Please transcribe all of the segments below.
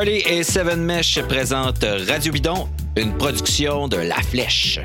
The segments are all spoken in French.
Harley et Seven Mesh présentent Radio Bidon, une production de La Flèche.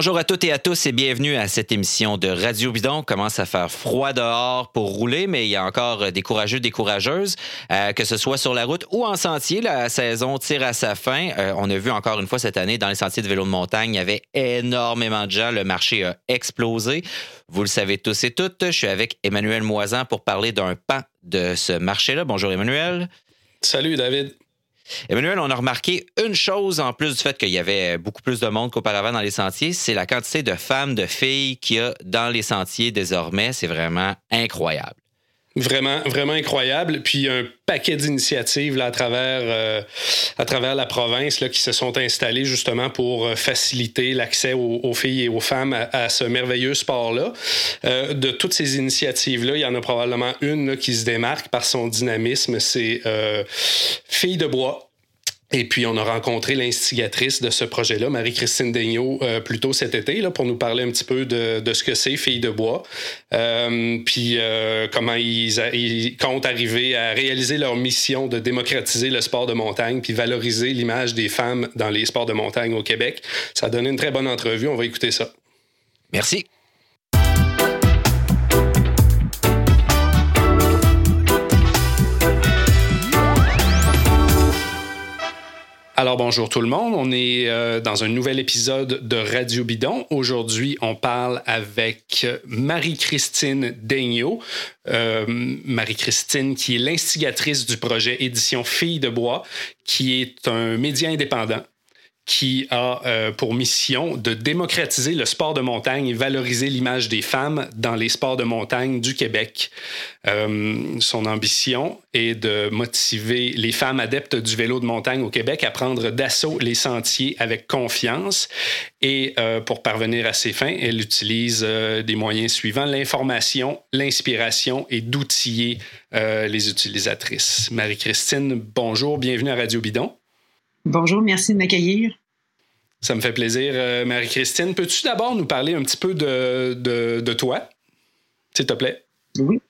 Bonjour à toutes et à tous et bienvenue à cette émission de Radio Bidon. Commence à faire froid dehors pour rouler, mais il y a encore des courageux, des courageuses, euh, que ce soit sur la route ou en sentier. La saison tire à sa fin. Euh, on a vu encore une fois cette année dans les sentiers de vélo de montagne, il y avait énormément de gens. Le marché a explosé. Vous le savez tous et toutes. Je suis avec Emmanuel Moisan pour parler d'un pan de ce marché-là. Bonjour Emmanuel. Salut David. Emmanuel, on a remarqué une chose en plus du fait qu'il y avait beaucoup plus de monde qu'auparavant dans les sentiers, c'est la quantité de femmes, de filles qu'il y a dans les sentiers désormais. C'est vraiment incroyable. Vraiment, vraiment incroyable. Puis un paquet d'initiatives à travers euh, à travers la province là, qui se sont installées justement pour euh, faciliter l'accès aux, filles et aux femmes à, ce merveilleux sport-là. Euh, de toutes ces initiatives-là, il y en a probablement une qui se démarque par son dynamisme, c'est Filles de bois et puis, on a rencontré l'instigatrice de ce projet-là, Marie-Christine Daigneault, euh, plus tôt cet été, là, pour nous parler un petit peu de, de ce que c'est Filles de bois, euh, puis euh, comment ils, ils, comptent arriver à réaliser leur mission de démocratiser le sport de montagne, puis valoriser l'image des femmes dans les sports de montagne au Québec. Ça a donné une très bonne entrevue. On va écouter ça. Merci. Alors bonjour tout le monde, on est euh, dans un nouvel épisode de Radio Bidon. Aujourd'hui, on parle avec Marie-Christine Daigneault. Euh, Marie-Christine qui est l'instigatrice du projet Édition Filles de bois, qui est un média indépendant qui a euh, pour mission de démocratiser le sport de montagne et valoriser l'image des femmes dans les sports de montagne du Québec. Euh, son ambition est de motiver les femmes adeptes du vélo de montagne au Québec à prendre d'assaut les sentiers avec confiance. Et euh, pour parvenir à ces fins, elle utilise des moyens suivants, l'information, l'inspiration et d'outiller les utilisatrices. Marie-Christine, bonjour, bienvenue à Radio Bidon. Bonjour, merci de m'accueillir. Ça me fait plaisir. Euh, Marie-Christine, peux-tu d'abord nous parler un petit peu de, de, toi, s'il te plaît? Oui.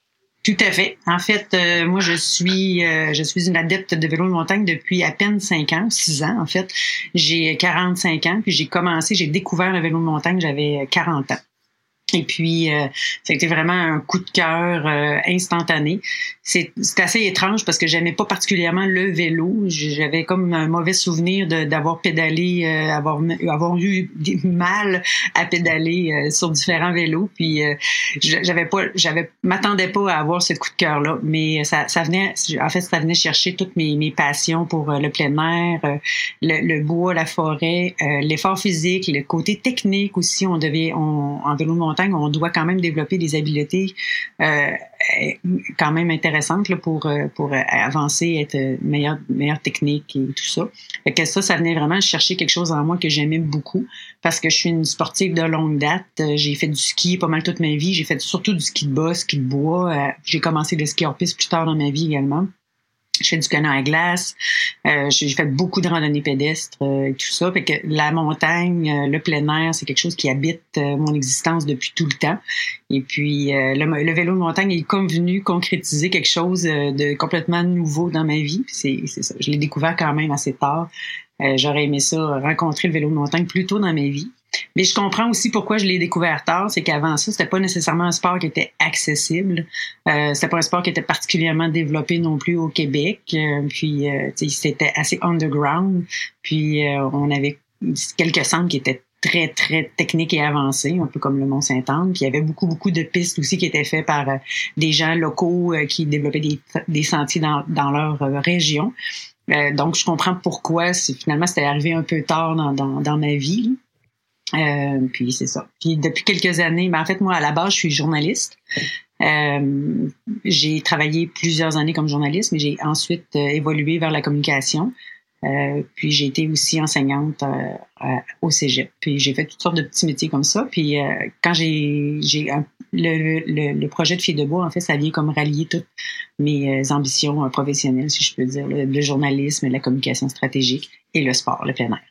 Tout à fait. En fait, euh, moi, je suis, euh, je suis une adepte de vélo de montagne depuis à peine 5 ans, 6 ans, en fait. J'ai 45 ans, puis j'ai commencé, j'ai découvert le vélo de montagne, j'avais 40 ans. Et puis, euh, été vraiment un coup de cœur euh, instantané. C'est assez étrange parce que j'aimais pas particulièrement le vélo. J'avais comme un mauvais souvenir d'avoir pédalé, euh, avoir, avoir eu mal à pédaler euh, sur différents vélos. Puis, j'avais pas, j'avais, m'attendais pas à avoir ce coup de cœur là. Mais ça, ça venait, en fait, ça venait chercher toutes mes, mes passions pour le plein air, le, le, bois, la forêt, l'effort physique, le côté technique aussi. On devait, on, en vélo de montagne on doit quand même développer des habiletés euh, quand même intéressantes pour, euh, pour avancer, être meilleure, meilleure technique et tout ça. Fait que ça, ça venait vraiment chercher quelque chose en moi que j'aimais beaucoup parce que je suis une sportive de longue date. J'ai fait du ski pas mal toute ma vie. J'ai fait surtout du ski de bas, ski de bois. Euh, j'ai commencé le ski hors piste plus tard dans ma vie également. Je fais du canot à glace. Euh, j'ai fait beaucoup de randonnées pédestres euh, et tout ça. Fait que la montagne, euh, le plein air, c'est quelque chose qui habite mon existence depuis tout le temps. Et puis le, vélo de montagne est comme venu concrétiser quelque chose de complètement nouveau dans ma vie. C'est ça. Je l'ai découvert quand même assez tard. J'aurais aimé ça rencontrer le vélo de montagne plus tôt dans ma vie. Mais je comprends aussi pourquoi je l'ai découvert tard, c'est qu'avant ça, c'était pas nécessairement un sport qui était accessible. Euh, c'était pas un sport qui était particulièrement développé non plus au Québec. Euh, puis euh, c'était assez underground. Puis euh, on avait quelques centres qui étaient très, très techniques et avancés, un peu comme le Mont-Saint-Anne. Puis il y avait beaucoup, beaucoup de pistes aussi qui étaient faites par des gens locaux qui développaient des, des sentiers dans, dans leur région. donc, je comprends pourquoi finalement c'était arrivé un peu tard dans, dans ma vie. Euh, puis c'est ça. Puis depuis quelques années, ben en fait moi à la base je suis journaliste. Euh, j'ai travaillé plusieurs années comme journaliste, mais j'ai ensuite euh, évolué vers la communication. Euh, puis j'ai été aussi enseignante au cégep. Puis j'ai fait toutes sortes de petits métiers comme ça. Puis quand j'ai j'ai le, projet de Filles de Bois, en fait, ça vient comme rallier toutes mes ambitions professionnelles, si je peux dire, le journalisme, la communication stratégique et le sport, le plein air.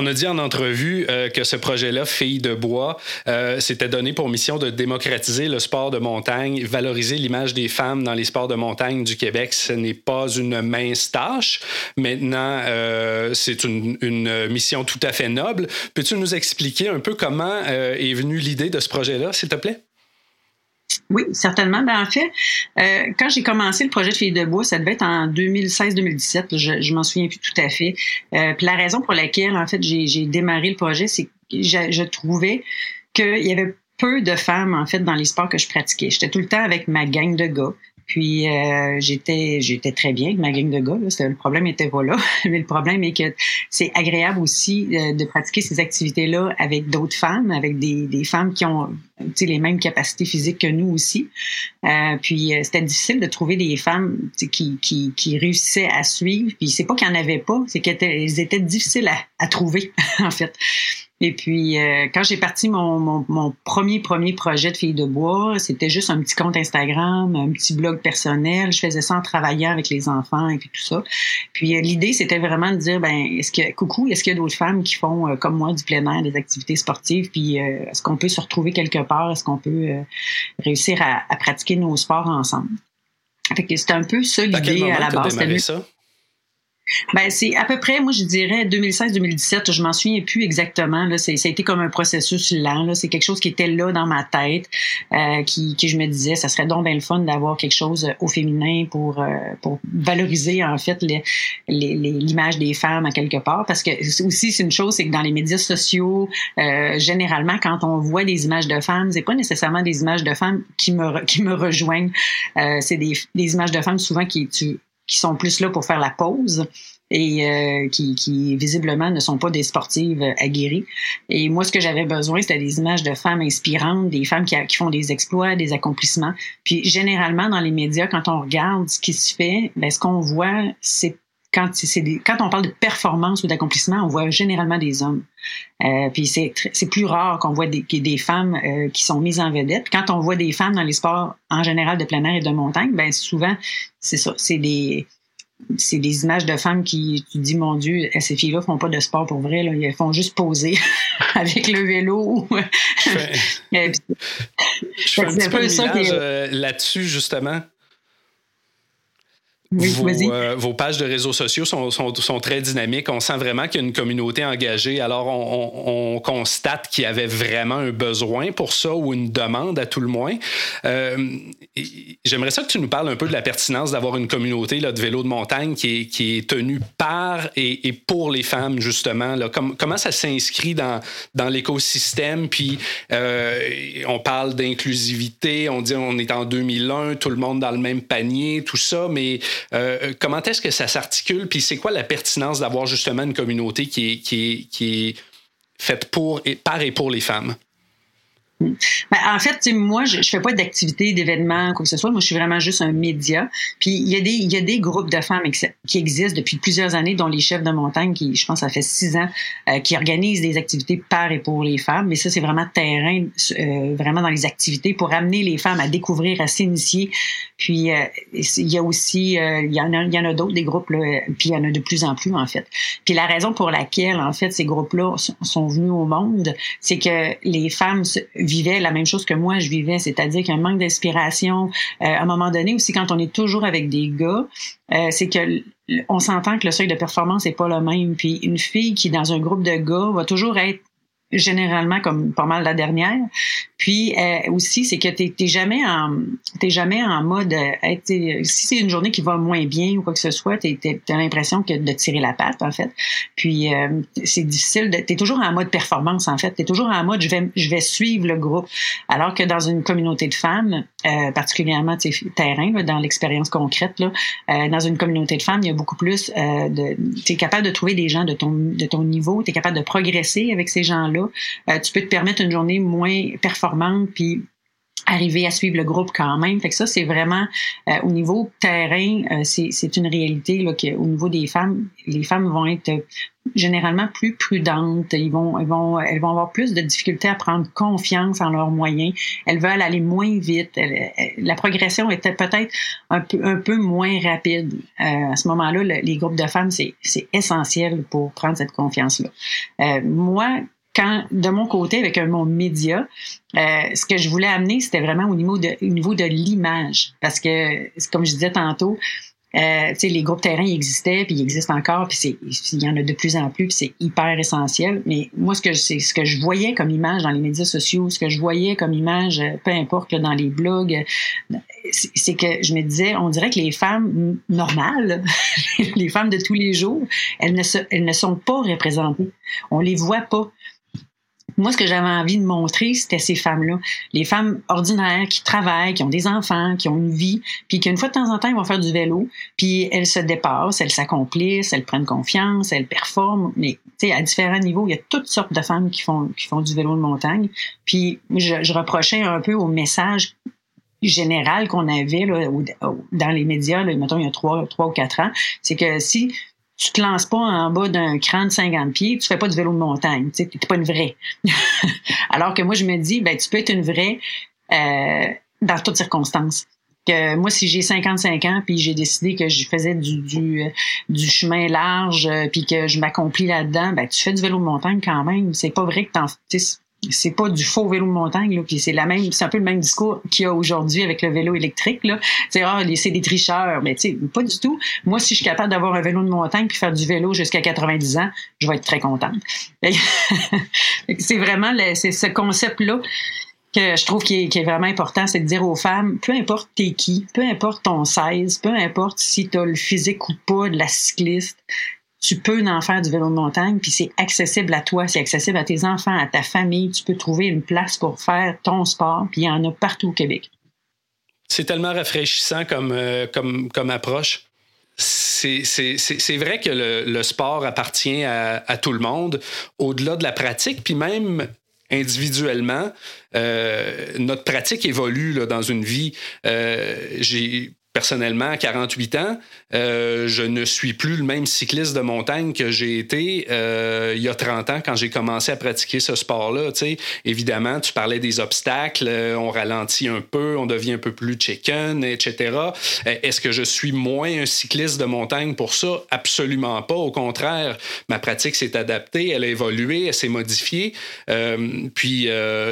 On a dit en entrevue euh, que ce projet-là, Filles de bois, euh, s'était donné pour mission de démocratiser le sport de montagne, valoriser l'image des femmes dans les sports de montagne du Québec. Ce n'est pas une mince tâche. Maintenant, euh, c'est une, une, mission tout à fait noble. Peux-tu nous expliquer un peu comment est venue l'idée de ce projet-là, s'il te plaît? Oui, certainement. Ben, en fait, euh, quand j'ai commencé le projet de Filles de bois, ça devait être en 2016-2017. Je, je m'en souviens plus tout à fait. Euh, la raison pour laquelle, en fait, j'ai démarré le projet, c'est que je, je trouvais qu'il y avait peu de femmes, en fait, dans les sports que je pratiquais. J'étais tout le temps avec ma gang de gars. Puis euh, j'étais j'étais très bien avec ma gang de gars. Là. Le problème était pas là. Mais le problème est que c'est agréable aussi euh, de pratiquer ces activités-là avec d'autres femmes, avec des, des femmes qui ont les mêmes capacités physiques que nous aussi. Euh, puis euh, c'était difficile de trouver des femmes qui, qui, qui réussissaient à suivre. Puis c'est pas qu'il n'y en avait pas, c'est qu'elles étaient difficiles à, à trouver, en fait. Et puis, euh, quand j'ai parti mon, mon, mon, premier, premier projet de Filles de bois, c'était juste un petit compte Instagram, un petit blog personnel. Je faisais ça en travaillant avec les enfants et puis tout ça. Puis, euh, l'idée, c'était vraiment de dire, ben, est-ce que, coucou, est-ce qu'il y a d'autres femmes qui font, euh, comme moi, du plein air, des activités sportives? Puis, est-ce qu'on peut se retrouver quelque part? Est-ce qu'on peut réussir à, à, pratiquer nos sports ensemble? Fait que c'était un peu ça l'idée à, la base. Ça? Ben, c'est à peu près, moi, je dirais 2016-2017. Je m'en souviens plus exactement. Là, ça a été comme un processus lent. Là. C'est quelque chose qui était là dans ma tête, euh, qui, qui je me disais, ça serait donc bien le fun d'avoir quelque chose au féminin pour, euh, pour valoriser, en fait, l'image des femmes à quelque part. Parce que aussi, c'est une chose, c'est que dans les médias sociaux, euh, généralement, quand on voit des images de femmes, c'est pas nécessairement des images de femmes qui me, qui me rejoignent. Euh, c'est des, des images de femmes souvent qui, tu, qui sont plus là pour faire la pause et euh, qui, qui, visiblement ne sont pas des sportives aguerries. Et moi, ce que j'avais besoin, c'était des images de femmes inspirantes, des femmes qui, qui, font des exploits, des accomplissements. Puis généralement, dans les médias, quand on regarde ce qui se fait, ben, ce qu'on voit, c'est quand, c'est des, quand on parle de performance ou d'accomplissement, on voit généralement des hommes. Euh, puis c'est, c'est plus rare qu'on voit des, des femmes euh, qui sont mises en vedette. quand on voit des femmes dans les sports en général de plein air et de montagne, ben souvent c'est ça, c'est des c'est des images de femmes qui tu dis mon Dieu, ces filles-là font pas de sport pour vrai, là, elles font juste poser avec le vélo. je fais, je fais un petit peu, euh, là-dessus justement. Euh, vos, pages de réseaux sociaux sont, sont, très dynamiques. On sent vraiment qu'il y a une communauté engagée. Alors, on, constate qu'il y avait vraiment un besoin pour ça ou une demande à tout le moins. Euh, j'aimerais ça que tu nous parles un peu de la pertinence d'avoir une communauté là, de vélo de montagne qui est, qui est tenue par et, pour les femmes, justement. Là. comment ça s'inscrit dans, dans l'écosystème? Puis, euh, on parle d'inclusivité, on dit on est en 2001, tout le monde dans le même panier, tout ça, mais euh, comment est-ce que ça s'articule? Puis c'est quoi la pertinence d'avoir justement une communauté qui est, qui qui est faite pour et, par et pour les femmes? Ben, en fait, moi, je, je fais pas d'activité, d'événements, quoi que ce soit. Moi, je suis vraiment juste un média. Puis il y a des, il y a des groupes de femmes qui existent depuis plusieurs années, dont les chefs de montagne, qui, je pense, ça fait six ans, euh, qui organisent des activités par et pour les femmes. Mais ça, c'est vraiment terrain, euh, vraiment dans les activités pour amener les femmes à découvrir, à s'initier. Puis euh, il y a aussi, il y en a, il y en a d'autres des groupes là, puis il y en a de plus en plus en fait. Puis la raison pour laquelle en fait ces groupes-là sont venus au monde, c'est que les femmes vivait la même chose que moi je vivais, c'est-à-dire qu'un manque d'inspiration. Euh, à un moment donné aussi, quand on est toujours avec des gars, euh, c'est que on s'entend que le seuil de performance est pas le même. Puis une fille qui dans un groupe de gars va toujours être généralement comme pas mal la dernière. Puis euh, aussi, c'est que t'es jamais en t'es jamais en mode euh, si c'est une journée qui va moins bien ou quoi que ce soit, t'as l'impression que de tirer la patte en fait. Puis euh, c'est difficile. T'es toujours en mode performance en fait. T'es toujours en mode je vais je vais suivre le groupe. Alors que dans une communauté de femmes, euh, particulièrement terrain là, dans l'expérience concrète là, euh, dans une communauté de femmes, il y a beaucoup plus de t'es capable de trouver des gens de ton de ton niveau, t'es capable de progresser avec ces gens là euh, tu peux te permettre une journée moins performante, puis arriver à suivre le groupe quand même. Fait que ça, c'est vraiment euh, au niveau terrain, euh, c'est une réalité là, que, au niveau des femmes, les femmes vont être généralement plus prudentes. Ils vont, elles vont, elles vont avoir plus de difficultés à prendre confiance en leurs moyens. Elles veulent aller moins vite. la progression était peut-être un peu, un peu moins rapide. Euh, à ce moment-là, les groupes de femmes, c'est essentiel pour prendre cette confiance-là. Euh, moi, de mon côté, avec un monde média, euh, ce que je voulais amener, c'était vraiment au niveau de, au niveau de l'image. Parce que, comme je disais tantôt, euh, les groupes terrain existaient, puis ils existent encore, puis il y en a de plus en plus, puis c'est hyper essentiel. Mais moi, ce que c'est ce que je voyais comme image dans les médias sociaux, ce que je voyais comme image, euh, peu importe dans les blogs, c'est que je me disais, on dirait que les femmes normales, les femmes de tous les jours, elles ne, elles ne sont pas représentées. On les voit pas. Moi, ce que j'avais envie de montrer, c'était ces femmes-là. Les femmes ordinaires qui travaillent, qui ont des enfants, qui ont une vie, puis qu'une fois de temps en temps, elles vont faire du vélo, puis elles se dépassent, elles s'accomplissent, elles prennent confiance, elles performent. Mais, tu sais, à différents niveaux, il y a toutes sortes de femmes qui font, qui font du vélo de montagne. Puis, je, reprochais un peu au message général qu'on avait là, dans les médias, là, mettons, il y a trois, trois ou quatre ans, c'est que si tu te lances pas en bas d'un cran de 50 pieds, tu fais pas de vélo de montagne, tu n'es pas une vraie. Alors que moi, je me dis, ben, tu peux être une vraie euh, dans toutes circonstances. Que moi, si j'ai 55 ans, puis j'ai décidé que je faisais du, du, du chemin large, euh, puis que je m'accomplis là-dedans, ben, tu fais du vélo de montagne quand même. C'est pas vrai que t'en c'est pas du faux vélo de montagne là, puis c'est la même c'est un peu le même discours qu'il y a aujourd'hui avec le vélo électrique là. C'est ah c'est des tricheurs, mais tu sais pas du tout. Moi si je suis capable d'avoir un vélo de montagne puis faire du vélo jusqu'à 90 ans, je vais être très contente. c'est vraiment c'est ce concept là que je trouve qui est, qui est vraiment important, c'est de dire aux femmes, peu importe t'es qui, peu importe ton 16, peu importe si t'as le physique ou pas de la cycliste, tu peux en faire du vélo de montagne, puis c'est accessible à toi, c'est accessible à tes enfants, à ta famille. Tu peux trouver une place pour faire ton sport, puis il y en a partout au Québec. C'est tellement rafraîchissant comme, euh, comme, approche. C'est vrai que le, sport appartient à, tout le monde, au-delà de la pratique, puis même individuellement, euh, notre pratique évolue dans une vie. Euh, j'ai personnellement, à 48 ans, euh, je ne suis plus le même cycliste de montagne que j'ai été euh, il y a 30 ans quand j'ai commencé à pratiquer ce sport-là. Évidemment, tu parlais des obstacles, euh, on ralentit un peu, on devient un peu plus chicken, etc. Est-ce que je suis moins un cycliste de montagne pour ça? Absolument pas. Au contraire, ma pratique s'est adaptée, elle a évolué, elle s'est modifiée. puis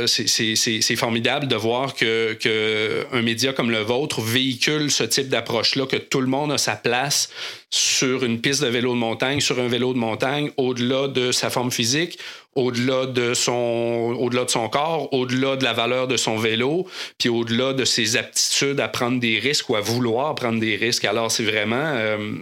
c'est formidable de voir que, que, média comme le vôtre véhicule ce type d'approche-là, que tout le monde a sa place sur une piste de vélo de montagne, sur un vélo de montagne, au-delà de sa forme physique, au-delà de son, au-delà de son corps, au-delà de la valeur de son vélo, puis au-delà de ses aptitudes à prendre des risques ou à vouloir prendre des risques. Alors c'est vraiment euh,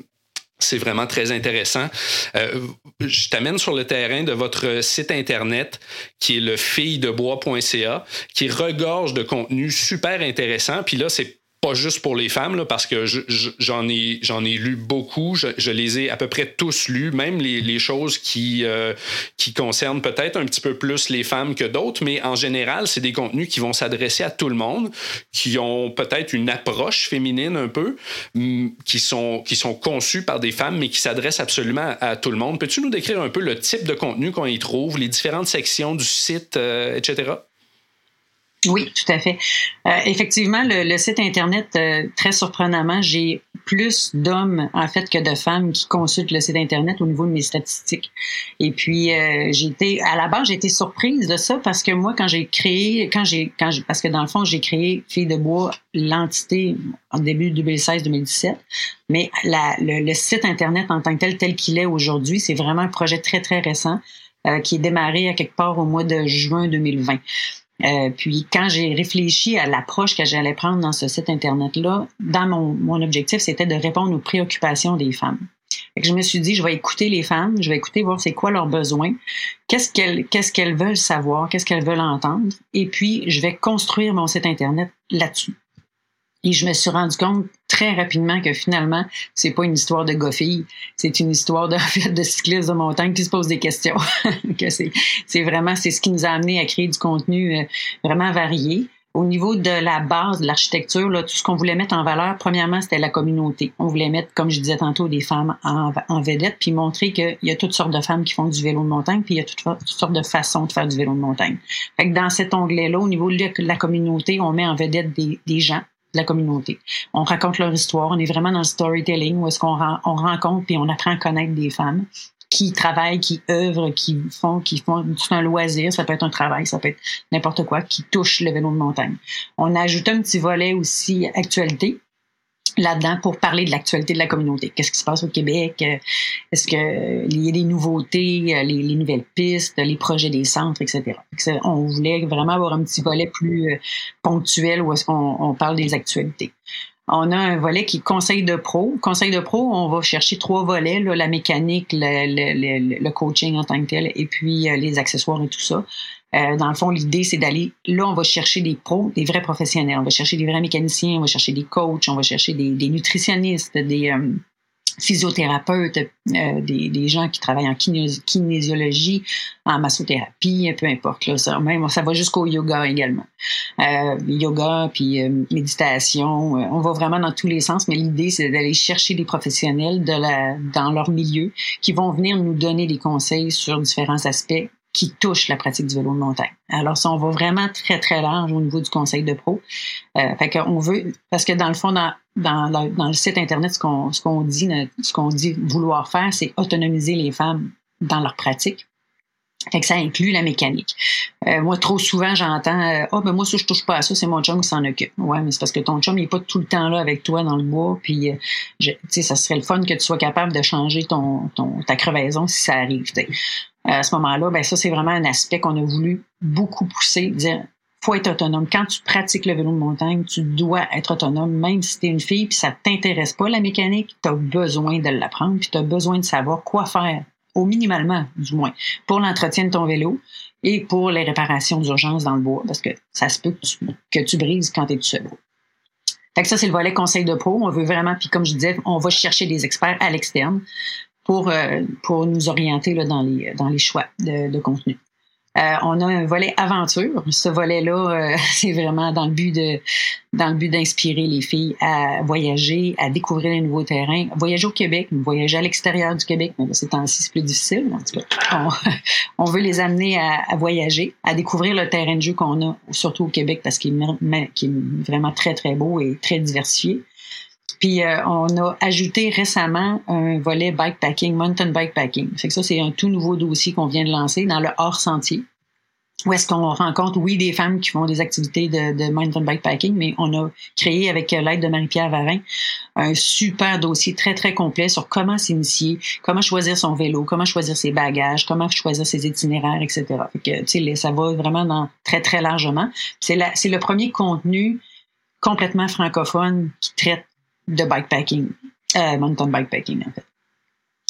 c'est vraiment très intéressant. Euh, je t'amène sur le terrain de votre site Internet, qui est le fille-de-bois.ca, qui regorge de contenu super intéressant. Puis là, c'est pas juste pour les femmes, là, parce que j'en ai, j'en ai lu beaucoup. Je, les ai à peu près tous lus, même les, les choses qui, euh, qui concernent peut-être un petit peu plus les femmes que d'autres, mais en général, c'est des contenus qui vont s'adresser à tout le monde, qui ont peut-être une approche féminine un peu, qui sont, qui sont conçus par des femmes, mais qui s'adressent absolument à, tout le monde. Peux-tu nous décrire un peu le type de contenu qu'on y trouve, les différentes sections du site, euh, etc.? Oui, tout à fait. Euh, effectivement, le, site Internet, euh, très surprenamment, j'ai plus d'hommes, en fait, que de femmes qui consultent le site Internet au niveau de mes statistiques. Et puis, euh, j'ai été, à la base, j'ai été surprise de ça parce que moi, quand j'ai créé, quand j'ai, quand parce que dans le fond, j'ai créé Fille de bois, l'entité, en début 2016-2017. Mais la, le, le, site Internet en tant que tel, tel qu'il est aujourd'hui, c'est vraiment un projet très, très récent qui est démarré à quelque part au mois de juin 2020. Euh, puis quand j'ai réfléchi à l'approche que j'allais prendre dans ce site internet-là, dans mon, mon objectif, c'était de répondre aux préoccupations des femmes. je me suis dit, je vais écouter les femmes, je vais écouter voir c'est quoi leurs besoins, qu'est-ce qu'elles qu'est-ce qu'elles veulent savoir, qu'est-ce qu'elles veulent entendre, et puis je vais construire mon site internet là-dessus. Et je me suis rendu compte très rapidement que finalement, c'est pas une histoire de goffille, c'est une histoire de, de cyclistes de montagne qui se posent des questions. que c'est, vraiment, c'est ce qui nous a amené à créer du contenu euh, vraiment varié. Au niveau de la base de l'architecture, là, tout ce qu'on voulait mettre en valeur, premièrement, c'était la communauté. On voulait mettre, comme je disais tantôt, des femmes en, en vedette, puis montrer qu'il y a toutes sortes de femmes qui font du vélo de montagne, puis il y a toutes, sortes de façons de faire du vélo de montagne. Fait que dans cet onglet-là, au niveau de la communauté, on met en vedette des, des gens la communauté. On raconte leur histoire. On est vraiment dans le storytelling où est-ce qu'on on rencontre puis on apprend à connaître des femmes qui travaillent, qui œuvrent, qui font, qui font un loisir, ça peut être un travail, ça peut être n'importe quoi, qui touche le vélo de montagne. On a ajouté un petit volet aussi actualité là-dedans pour parler de l'actualité de la communauté. Qu'est-ce qui se passe au Québec? Est-ce qu'il y a des nouveautés, les, les, nouvelles pistes, les projets des centres, etc. On voulait vraiment avoir un petit volet plus euh, ponctuel où est-ce qu'on on parle des actualités. On a un volet qui est conseil de pro. Conseil de pro, on va chercher trois volets, là, la mécanique, le, coaching en tant que tel, et puis euh, les accessoires et tout ça. Euh, dans le fond, l'idée, c'est d'aller, là, on va chercher des pros, des vrais professionnels. On va chercher des vrais mécaniciens, on va chercher des coachs, on va chercher des, des nutritionnistes, des, euh, physiothérapeutes, euh, des, des, gens qui travaillent en kinésiologie, en massothérapie, peu importe. Là, ça, même, ça va jusqu'au yoga également. Euh, yoga, puis euh, méditation, euh, on va vraiment dans tous les sens, mais l'idée, c'est d'aller chercher des professionnels de la, dans leur milieu qui vont venir nous donner des conseils sur différents aspects qui touchent la pratique du vélo de montagne. Alors, ça, on va vraiment très, très large au niveau du conseil de pro. Euh, fait qu'on veut, parce que dans le fond, dans, dans, dans le site Internet, ce qu'on, ce qu'on dit, ce qu'on dit vouloir faire, c'est autonomiser les femmes dans leur pratique. Fait que ça inclut la mécanique. Euh, moi, trop souvent, j'entends euh, Ah, ben moi, si je touche pas à ça, c'est mon chum qui s'en occupe. Ouais, mais c'est parce que ton chum, il est pas tout le temps là avec toi dans le bois. Puis, euh, tu sais, ça serait le fun que tu sois capable de changer ton, ton ta crevaison si ça arrive. À ce moment-là, ben ça, c'est vraiment un aspect qu'on a voulu beaucoup pousser, dire faut être autonome. Quand tu pratiques le vélo de montagne, tu dois être autonome, même si tu es une fille puis ça t'intéresse pas la mécanique, tu as besoin de l'apprendre puis tu as besoin de savoir quoi faire, au minimalement du moins, pour l'entretien de ton vélo et pour les réparations d'urgence dans le bois, parce que ça se peut que tu, que brises quand tu es tout seul. Fait que ça, c'est le volet conseil de pro. On veut vraiment, puis comme je disais, on va chercher des experts à l'externe pour, euh, pour nous orienter là, dans, les, dans les choix de, de contenu. Euh, on a un volet aventure. Ce volet-là, euh, c'est vraiment dans le but de dans le but d'inspirer les filles à voyager, à découvrir les nouveaux terrains, voyager au Québec, voyager à l'extérieur du Québec, mais ces temps-ci, c'est plus difficile. En tout cas, on, veut les amener à, voyager, à découvrir le terrain de jeu qu'on a, surtout au Québec, parce qu'il est, vraiment très, très beau et très diversifié. Puis euh, on a ajouté récemment un volet bikepacking, mountain bikepacking. Fait que ça, c'est un tout nouveau dossier qu'on vient de lancer dans le hors sentier. Où est-ce qu'on rencontre, oui, des femmes qui font des activités de, mountain bikepacking, mais on a créé avec l'aide de Marie-Pierre Varin un super dossier très, très complet sur comment s'initier, comment choisir son vélo, comment choisir ses bagages, comment choisir ses itinéraires, etc. Fait que, tu sais, ça va vraiment dans très, très largement. C'est le premier contenu complètement francophone qui traite de bikepacking, euh, mountain bikepacking en fait.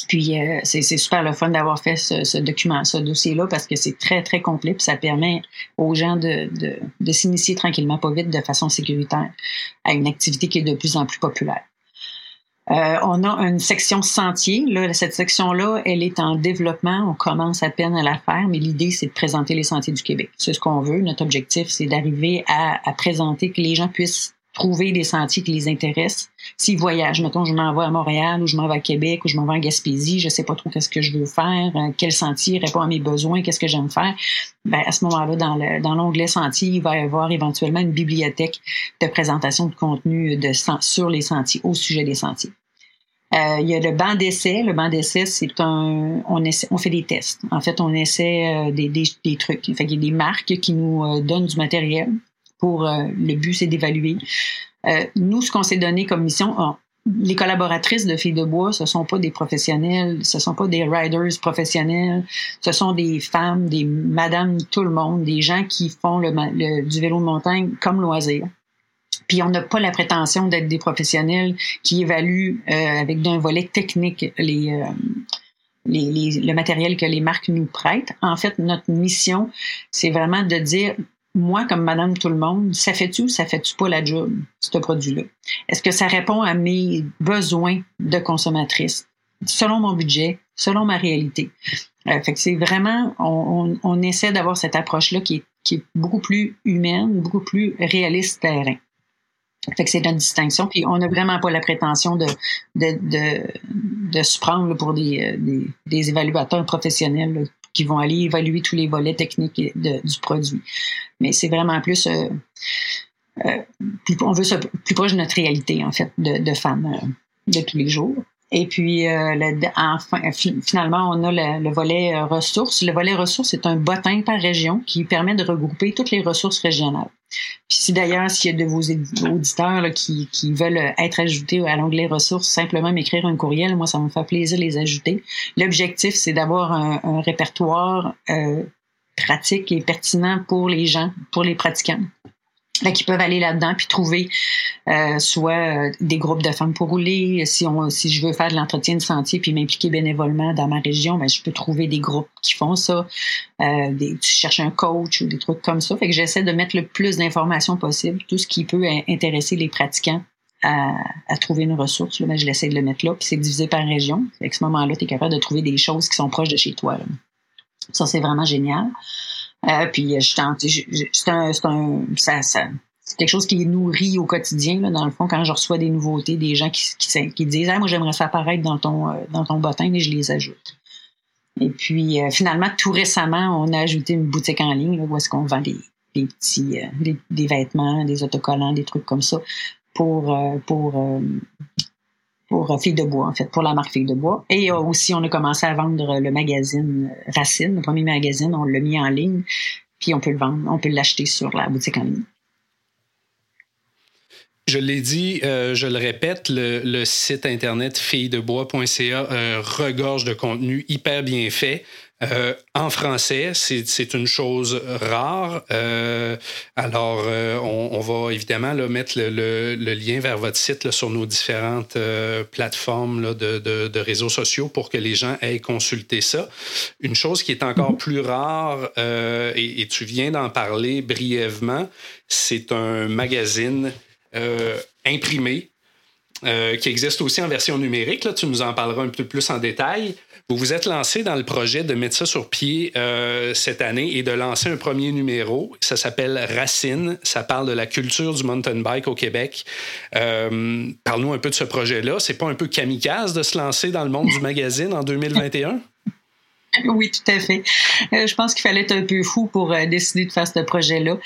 Puis euh, c'est super le fun d'avoir fait ce, document, ce dossier-là, parce que c'est très, très complet, puis ça permet aux gens de, de, de s'initier tranquillement, pas vite, de façon sécuritaire à une activité qui est de plus en plus populaire. Euh, on a une section sentier. Là, cette section-là, elle est en développement. On commence à peine à la faire, mais l'idée, c'est de présenter les sentiers du Québec. C'est ce qu'on veut. Notre objectif, c'est d'arriver à, à présenter que les gens puissent trouver des sentiers qui les intéressent. S'ils voyagent, mettons, je m'en vais à Montréal ou je m'en vais à Québec ou je m'en vais à Gaspésie, je sais pas trop qu'est-ce que je veux faire, euh, quel sentier répond à mes besoins, qu'est-ce que j'aime faire. Ben, à ce moment-là, dans, le, dans l'onglet sentier, il va y avoir éventuellement une bibliothèque de présentation de contenu sur les sentiers, au sujet des sentiers. Euh, il y a le banc d'essai. Le banc d'essai, c'est un, on, essaie, on fait des tests. En fait, on essaie euh, des, des, des trucs. Fait il y a des marques qui nous donnent du matériel euh, le but, c'est d'évaluer. Euh, nous, ce qu'on s'est donné comme mission, les collaboratrices de Filles de Bois, ce sont pas des professionnels, ce sont pas des riders professionnels, ce sont des femmes, des madames, tout le monde, des gens qui font le, du vélo de montagne comme loisir. Puis on n'a pas la prétention d'être des professionnels qui évaluent euh, avec d'un volet technique les, les, les, le matériel que les marques nous prêtent. En fait, notre mission, c'est vraiment de dire moi, comme madame tout le monde, ça fait-tu ou ça fait-tu pas la job, ce produit-là? Est-ce que ça répond à mes besoins de consommatrice, selon mon budget, selon ma réalité? Euh, fait que c'est vraiment, on, on, essaie d'avoir cette approche-là qui est qui est beaucoup plus humaine, beaucoup plus réaliste terrain. Fait que c'est une distinction. Puis on n'a vraiment pas la prétention de, de, de, de se prendre pour des, des, des, évaluateurs professionnels qui vont aller évaluer tous les volets techniques du produit. Mais c'est vraiment plus, euh, euh, plus, on veut ça plus proche de notre réalité, en fait, de, de femmes euh, de tous les jours. Et puis, euh, enfin, finalement, on a le, volet euh, ressources. Le volet ressources est un bottin par région qui permet de regrouper toutes les ressources régionales. Puis si d'ailleurs, s'il y a de vos auditeurs qui, qui, veulent être ajoutés à l'onglet ressources, simplement m'écrire un courriel, moi, ça me fait plaisir de les ajouter. L'objectif, c'est d'avoir un, un, répertoire euh, pratique et pertinent pour les gens, pour les pratiquants qui peuvent aller là-dedans puis trouver euh, soit euh, des groupes de femmes pour rouler. Si on, si je veux faire de l'entretien de sentier puis m'impliquer bénévolement dans ma région, ben je peux trouver des groupes qui font ça. Euh, des, tu cherches un coach ou des trucs comme ça. Fait que j'essaie de mettre le plus d'informations possible, tout ce qui peut intéresser les pratiquants à, à trouver une ressource. Là, ben, je l'essaie de le mettre là. Puis c'est divisé par région. À ce moment-là, tu es capable de trouver des choses qui sont proches de chez toi. Ça, c'est vraiment génial. Euh, puis je c'est un, un ça, ça c'est quelque chose qui nourrit au quotidien, là, dans le fond, quand je reçois des nouveautés, des gens qui, qui, qui disent ah, moi j'aimerais ça apparaître dans ton euh, dans ton bottin et je les ajoute. Et puis euh, finalement, tout récemment, on a ajouté une boutique en ligne là, où est-ce qu'on vend des, des petits des, des, vêtements, des autocollants, des trucs comme ça pour pour pour euh, Fille de Bois, en fait, pour la marque Fille de Bois. Et euh, aussi, on a commencé à vendre le magazine Racine, le premier magazine, on l'a mis en ligne, puis on peut le vendre, on peut l'acheter sur la boutique en ligne. Je l'ai dit, euh, je le répète, le, site internet fille-de-bois.ca regorge de contenu hyper bien fait. Euh, en français, c'est une chose rare. Euh, alors, euh, on, va évidemment là, mettre le, lien vers votre site sur nos différentes plateformes de, de, réseaux sociaux pour que les gens aient consulté ça. Une chose qui est encore mhm. plus rare, et, et, tu viens d'en parler brièvement, c'est un magazine imprimé qui existe aussi en version numérique. Là, tu nous en parleras un peu plus en détail. Vous vous êtes lancé dans le projet de mettre ça sur pied euh, cette année et de lancer un premier numéro. Ça s'appelle Racine. Ça parle de la culture du mountain bike au Québec. Euh, Parle-nous un peu de ce projet-là. C'est pas un peu kamikaze de se lancer dans le monde du magazine en 2021? Oui, tout à fait. Euh, je pense qu'il fallait être un peu fou pour euh, décider de faire ce projet-là.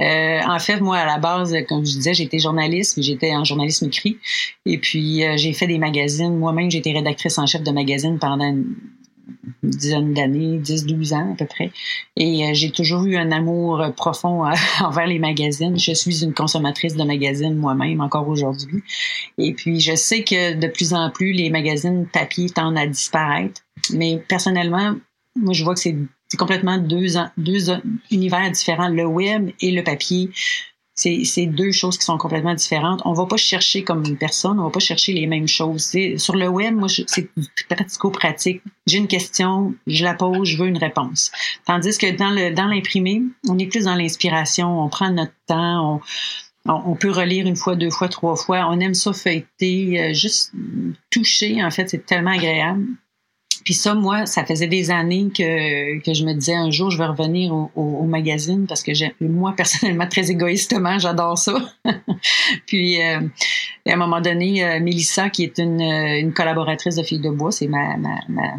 Euh, en fait, moi, à la base, comme je disais, j'étais journaliste, mais j'étais en journalisme écrit. Et puis, euh, j'ai fait des magazines. Moi-même, été rédactrice en chef de magazine pendant une dizaine d'années, 10-12 ans à peu près. Et j'ai toujours eu un amour profond envers les magazines. Je suis une consommatrice de magazines moi-même encore aujourd'hui. Et puis, je sais que de plus en plus, les magazines papier tendent à disparaître. Mais personnellement, moi, je vois que c'est complètement deux, univers différents. Le web et le papier, c'est deux choses qui sont complètement différentes. On va pas chercher comme une personne, on va pas chercher les mêmes choses. sur le web, moi, c'est pratico-pratique. J'ai une question, je la pose, je veux une réponse. Tandis que dans l'imprimé, on est plus dans l'inspiration, on prend notre temps, on, on, peut relire une fois, deux fois, trois fois. On aime ça feuilleter, euh, juste toucher, en fait, c'est tellement agréable. Puis ça, moi, ça faisait des années que, que je me disais un jour, je vais revenir au, au, magazine parce que moi, personnellement, très égoïstement, j'adore ça. Puis, euh, à un moment donné, euh, Mélissa, qui est une, une collaboratrice de Fille de Bois, c'est ma, ma, ma,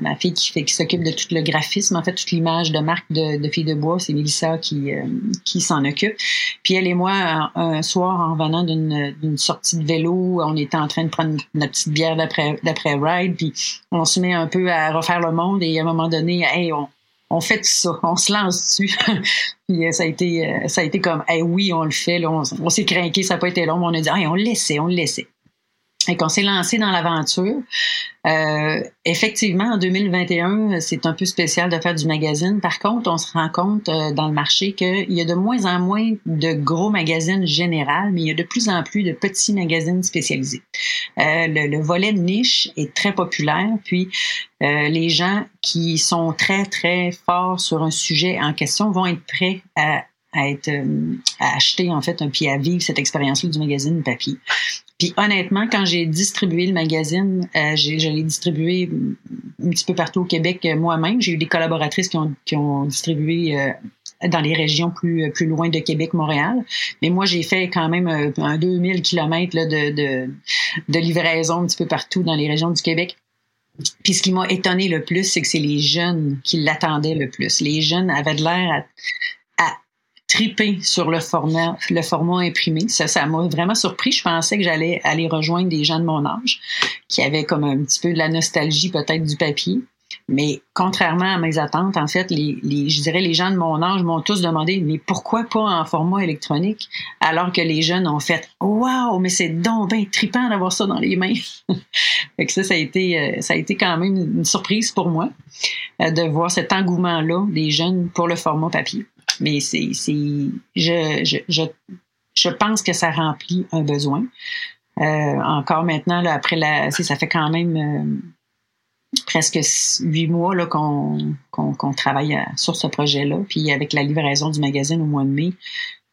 ma fille qui fait qui s'occupe de tout le graphisme, en fait, toute l'image de marque de, de Filles de Bois, c'est Mélissa qui, euh, qui s'en occupe. Puis elle et moi, un, soir, en venant d'une sortie de vélo, on était en train de prendre notre petite bière d'après ride, puis on se met un peu à refaire le monde et à un moment donné, hey, on, on fait ça, on se lance dessus. puis euh, ça a été euh, ça a été comme hey, oui, on le fait, là, on, s'est craqué, ça n'a pas été long, mais on a dit hey, on le laissait, on le laissait et qu'on s'est lancé dans l'aventure. Euh, effectivement, en 2021, c'est un peu spécial de faire du magazine. Par contre, on se rend compte euh, dans le marché qu'il y a de moins en moins de gros magazines généraux, mais il y a de plus en plus de petits magazines spécialisés. Euh, le, le, volet niche est très populaire, puis euh, les gens qui sont très, très forts sur un sujet en question vont être prêts à à être euh, à acheter en fait un pied à vivre cette expérience-là du magazine papier. Puis honnêtement, quand j'ai distribué le magazine, euh, je l'ai distribué un petit peu partout au Québec euh, moi-même. J'ai eu des collaboratrices qui ont, qui ont distribué dans les régions plus plus loin de Québec, Montréal. Mais moi, j'ai fait quand même un 2000 kilomètres de, de, de livraison un petit peu partout dans les régions du Québec. Puis ce qui m'a étonné le plus, c'est que c'est les jeunes qui l'attendaient le plus. Les jeunes avaient de l'air triper sur le format, le format imprimé. Ça, ça m'a vraiment surpris. Je pensais que j'allais aller rejoindre des gens de mon âge qui avaient comme un petit peu de la nostalgie peut-être du papier. Mais contrairement à mes attentes, en fait, les, les, je dirais les gens de mon âge m'ont tous demandé mais pourquoi pas en format électronique alors que les jeunes ont fait waouh mais c'est donc bien trippant d'avoir ça dans les mains. fait que ça ça a été euh, ça a été quand même une surprise pour moi euh, de voir cet engouement là des jeunes pour le format papier. Mais c'est je, je, je je pense que ça remplit un besoin. Euh, encore maintenant là après la ça fait quand même euh, presque huit mois qu'on, travaille sur ce projet-là. Puis avec la livraison du magazine au mois de mai,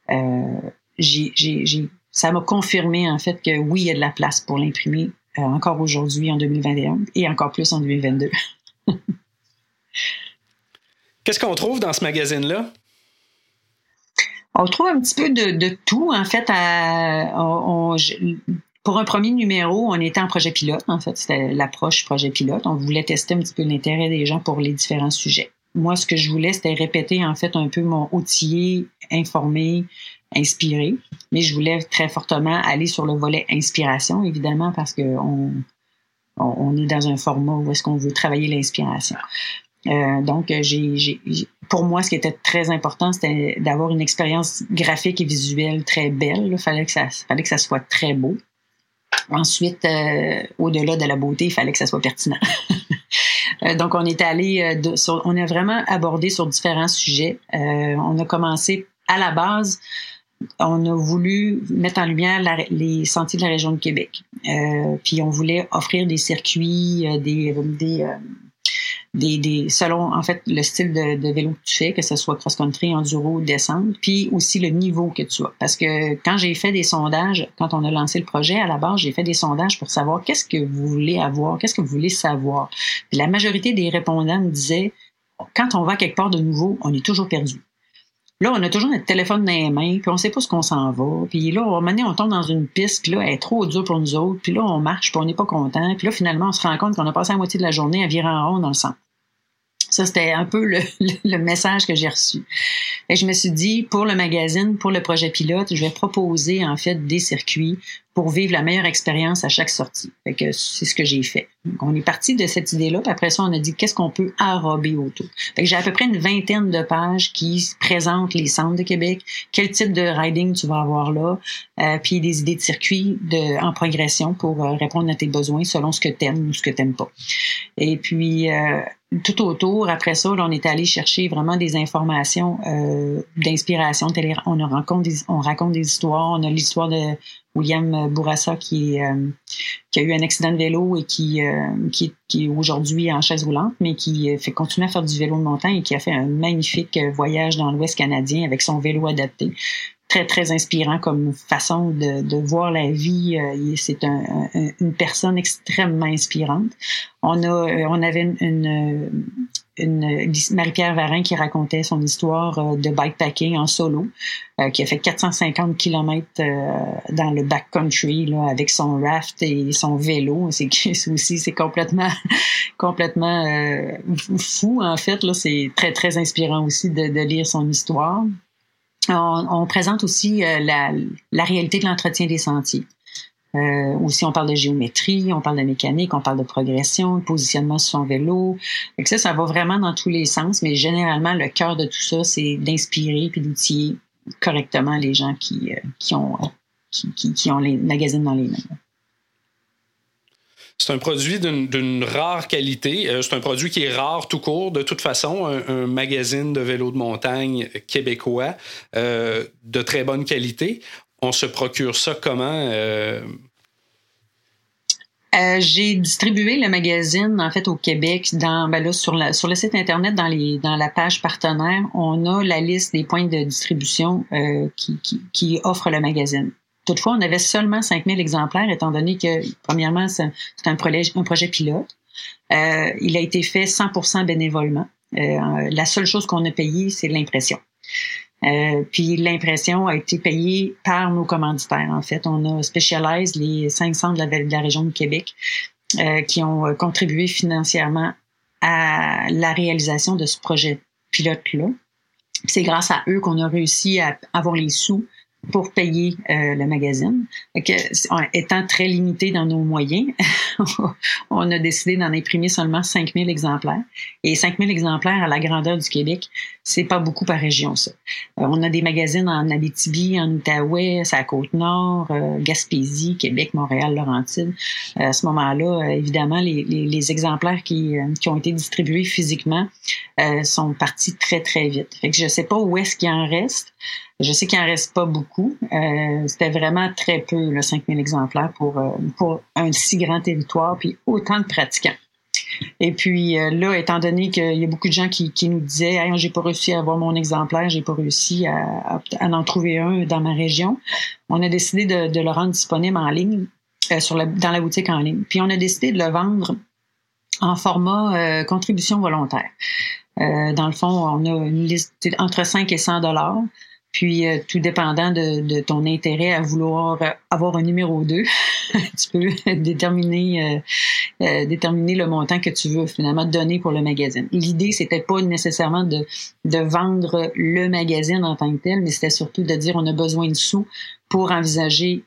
euh, j'ai, j'ai, ça m'a confirmé en fait que oui, il y a de la place pour l'imprimer euh, encore aujourd'hui en 2021 et encore plus en 2022. Qu'est-ce qu'on trouve dans ce magazine-là? On trouve un petit peu de, tout. En fait, pour un premier numéro, on était en projet pilote. En fait, c'était l'approche projet pilote. On voulait tester un petit peu l'intérêt des gens pour les différents sujets. Moi, ce que je voulais, c'était répéter en fait un peu mon outillé, informé, inspiré. Mais je voulais très fortement aller sur le volet inspiration, évidemment, parce que on, on est dans un format où est-ce qu'on veut travailler l'inspiration. Euh, donc, j'ai, pour moi, ce qui était très important, c'était d'avoir une expérience graphique et visuelle très belle. Il fallait que ça, fallait que ça soit très beau. Ensuite, euh, au-delà de la beauté, il fallait que ça soit pertinent. Euh, donc, on est allé, euh, on a vraiment abordé sur différents sujets. on a commencé à la base, on a voulu mettre en lumière les sentiers de la région de Québec. puis on voulait offrir des circuits, des, des des, selon en fait le style de, vélo que tu fais, que ce soit cross-country, enduro, descente, puis aussi le niveau que tu as. Parce que quand j'ai fait des sondages, quand on a lancé le projet, à la base, j'ai fait des sondages pour savoir qu'est-ce que vous voulez avoir, qu'est-ce que vous voulez savoir. la majorité des répondants me disaient, quand on va quelque part de nouveau, on est toujours perdu. Là, on a toujours notre téléphone dans les mains, puis on sait pas ce qu'on s'en va. Puis là, on, on tombe dans une piste, puis là, elle est trop dure pour nous autres. Puis là, on marche, puis on n'est pas content. Puis là, finalement, on se rend compte qu'on a passé la moitié de la journée à virer en rond dans le centre. Ça, c'était un peu le, le message que j'ai reçu. Et je me suis dit, pour le magazine, pour le projet pilote, je vais proposer en fait des circuits pour vivre la meilleure expérience à chaque sortie. Fait que c'est ce que j'ai fait. on est parti de cette idée-là, puis après ça, on a dit qu'est-ce qu'on peut enrober autour. Fait que j'ai à peu près une vingtaine de pages qui présentent les centres de Québec, quel type de riding tu vas avoir là, euh, puis des idées de circuits de, en progression pour euh, répondre à tes besoins selon ce que tu aimes ou ce que tu n'aimes pas. Et puis, euh, tout autour, après ça, on est allé chercher vraiment des informations euh, d'inspiration. On, on raconte des histoires. On a l'histoire de William Bourassa qui, euh, qui a eu un accident de vélo et qui, euh, qui, qui, est aujourd'hui en chaise roulante, mais qui euh, fait continuer à faire du vélo de montagne et qui a fait un magnifique voyage dans l'Ouest canadien avec son vélo adapté. Très, très inspirant comme façon de, de voir la vie. C'est un, une personne extrêmement inspirante. On, a, on avait une une Marie-Pierre Varin qui racontait son histoire euh, de bikepacking en solo, euh, qui a fait 450 km euh, dans le backcountry là, avec son raft et son vélo. C'est aussi c'est complètement complètement fou en fait. Là, c'est très très inspirant aussi de, de lire son histoire. On, on présente aussi la, la réalité de l'entretien des sentiers. Euh, aussi, on parle de géométrie, on parle de mécanique, on parle de progression, de positionnement sur son vélo. Donc ça, ça va vraiment dans tous les sens, mais généralement, le cœur de tout ça, c'est d'inspirer puis d'outiller correctement les gens qui, euh, qui, ont, qui, qui, ont les magazines dans les mains. C'est un produit d'une rare qualité. Euh, c'est un produit qui est rare tout court. De toute façon, un, magazine de vélo de montagne québécois euh, de très bonne qualité on se procure ça comment? Euh, j'ai distribué le magazine en fait au Québec dans ben là, sur, sur le site internet dans les dans la page partenaire on a la liste des points de distribution euh, qui, qui, offrent le magazine. Toutefois, on avait seulement 5000 exemplaires étant donné que premièrement c'est un projet pilote. il a été fait 100% bénévolement. la seule chose qu'on a payé c'est l'impression. Euh, puis l'impression a été payée par nos commanditaires. En fait, on a Specialized, les cinq centres de la, de la région du Québec, euh, qui ont contribué financièrement à la réalisation de ce projet pilote-là. C'est grâce à eux qu'on a réussi à avoir les sous pour payer euh, le magazine. Que, étant très limité dans nos moyens, on a décidé d'en imprimer seulement 5000 exemplaires. Et 5000 exemplaires à la grandeur du Québec, c'est pas beaucoup par région, ça. Euh, on a des magazines en Abitibi, en Outaouais, à Côte-Nord, euh, Gaspésie, Québec, Montréal, Laurentide. à ce moment-là, évidemment, les, les, les, exemplaires qui, qui ont été distribués physiquement sont partis très, très vite. Fait que je sais pas où est-ce qu'il en reste. Je sais qu'il en reste pas beaucoup. Euh, C'était vraiment très peu, le 5000 exemplaires pour, euh, pour un si grand territoire, puis autant de pratiquants. Et puis euh, là, étant donné qu'il y a beaucoup de gens qui, qui nous disaient hey, j'ai pas réussi à avoir mon exemplaire, j'ai pas réussi à, à, en trouver un dans ma région, on a décidé de, de le rendre disponible en ligne, euh, sur la, dans la boutique en ligne. Puis on a décidé de le vendre en format contribution volontaire. dans le fond, on a une liste entre 5 et 100 dollars. Puis, euh, tout dépendant de, ton intérêt à vouloir avoir un numéro 2, tu peux déterminer, euh, euh, déterminer le montant que tu veux finalement donner pour le magazine. L'idée, c'était pas nécessairement de, de vendre le magazine en tant que tel, mais c'était surtout de dire on a besoin de sous pour envisager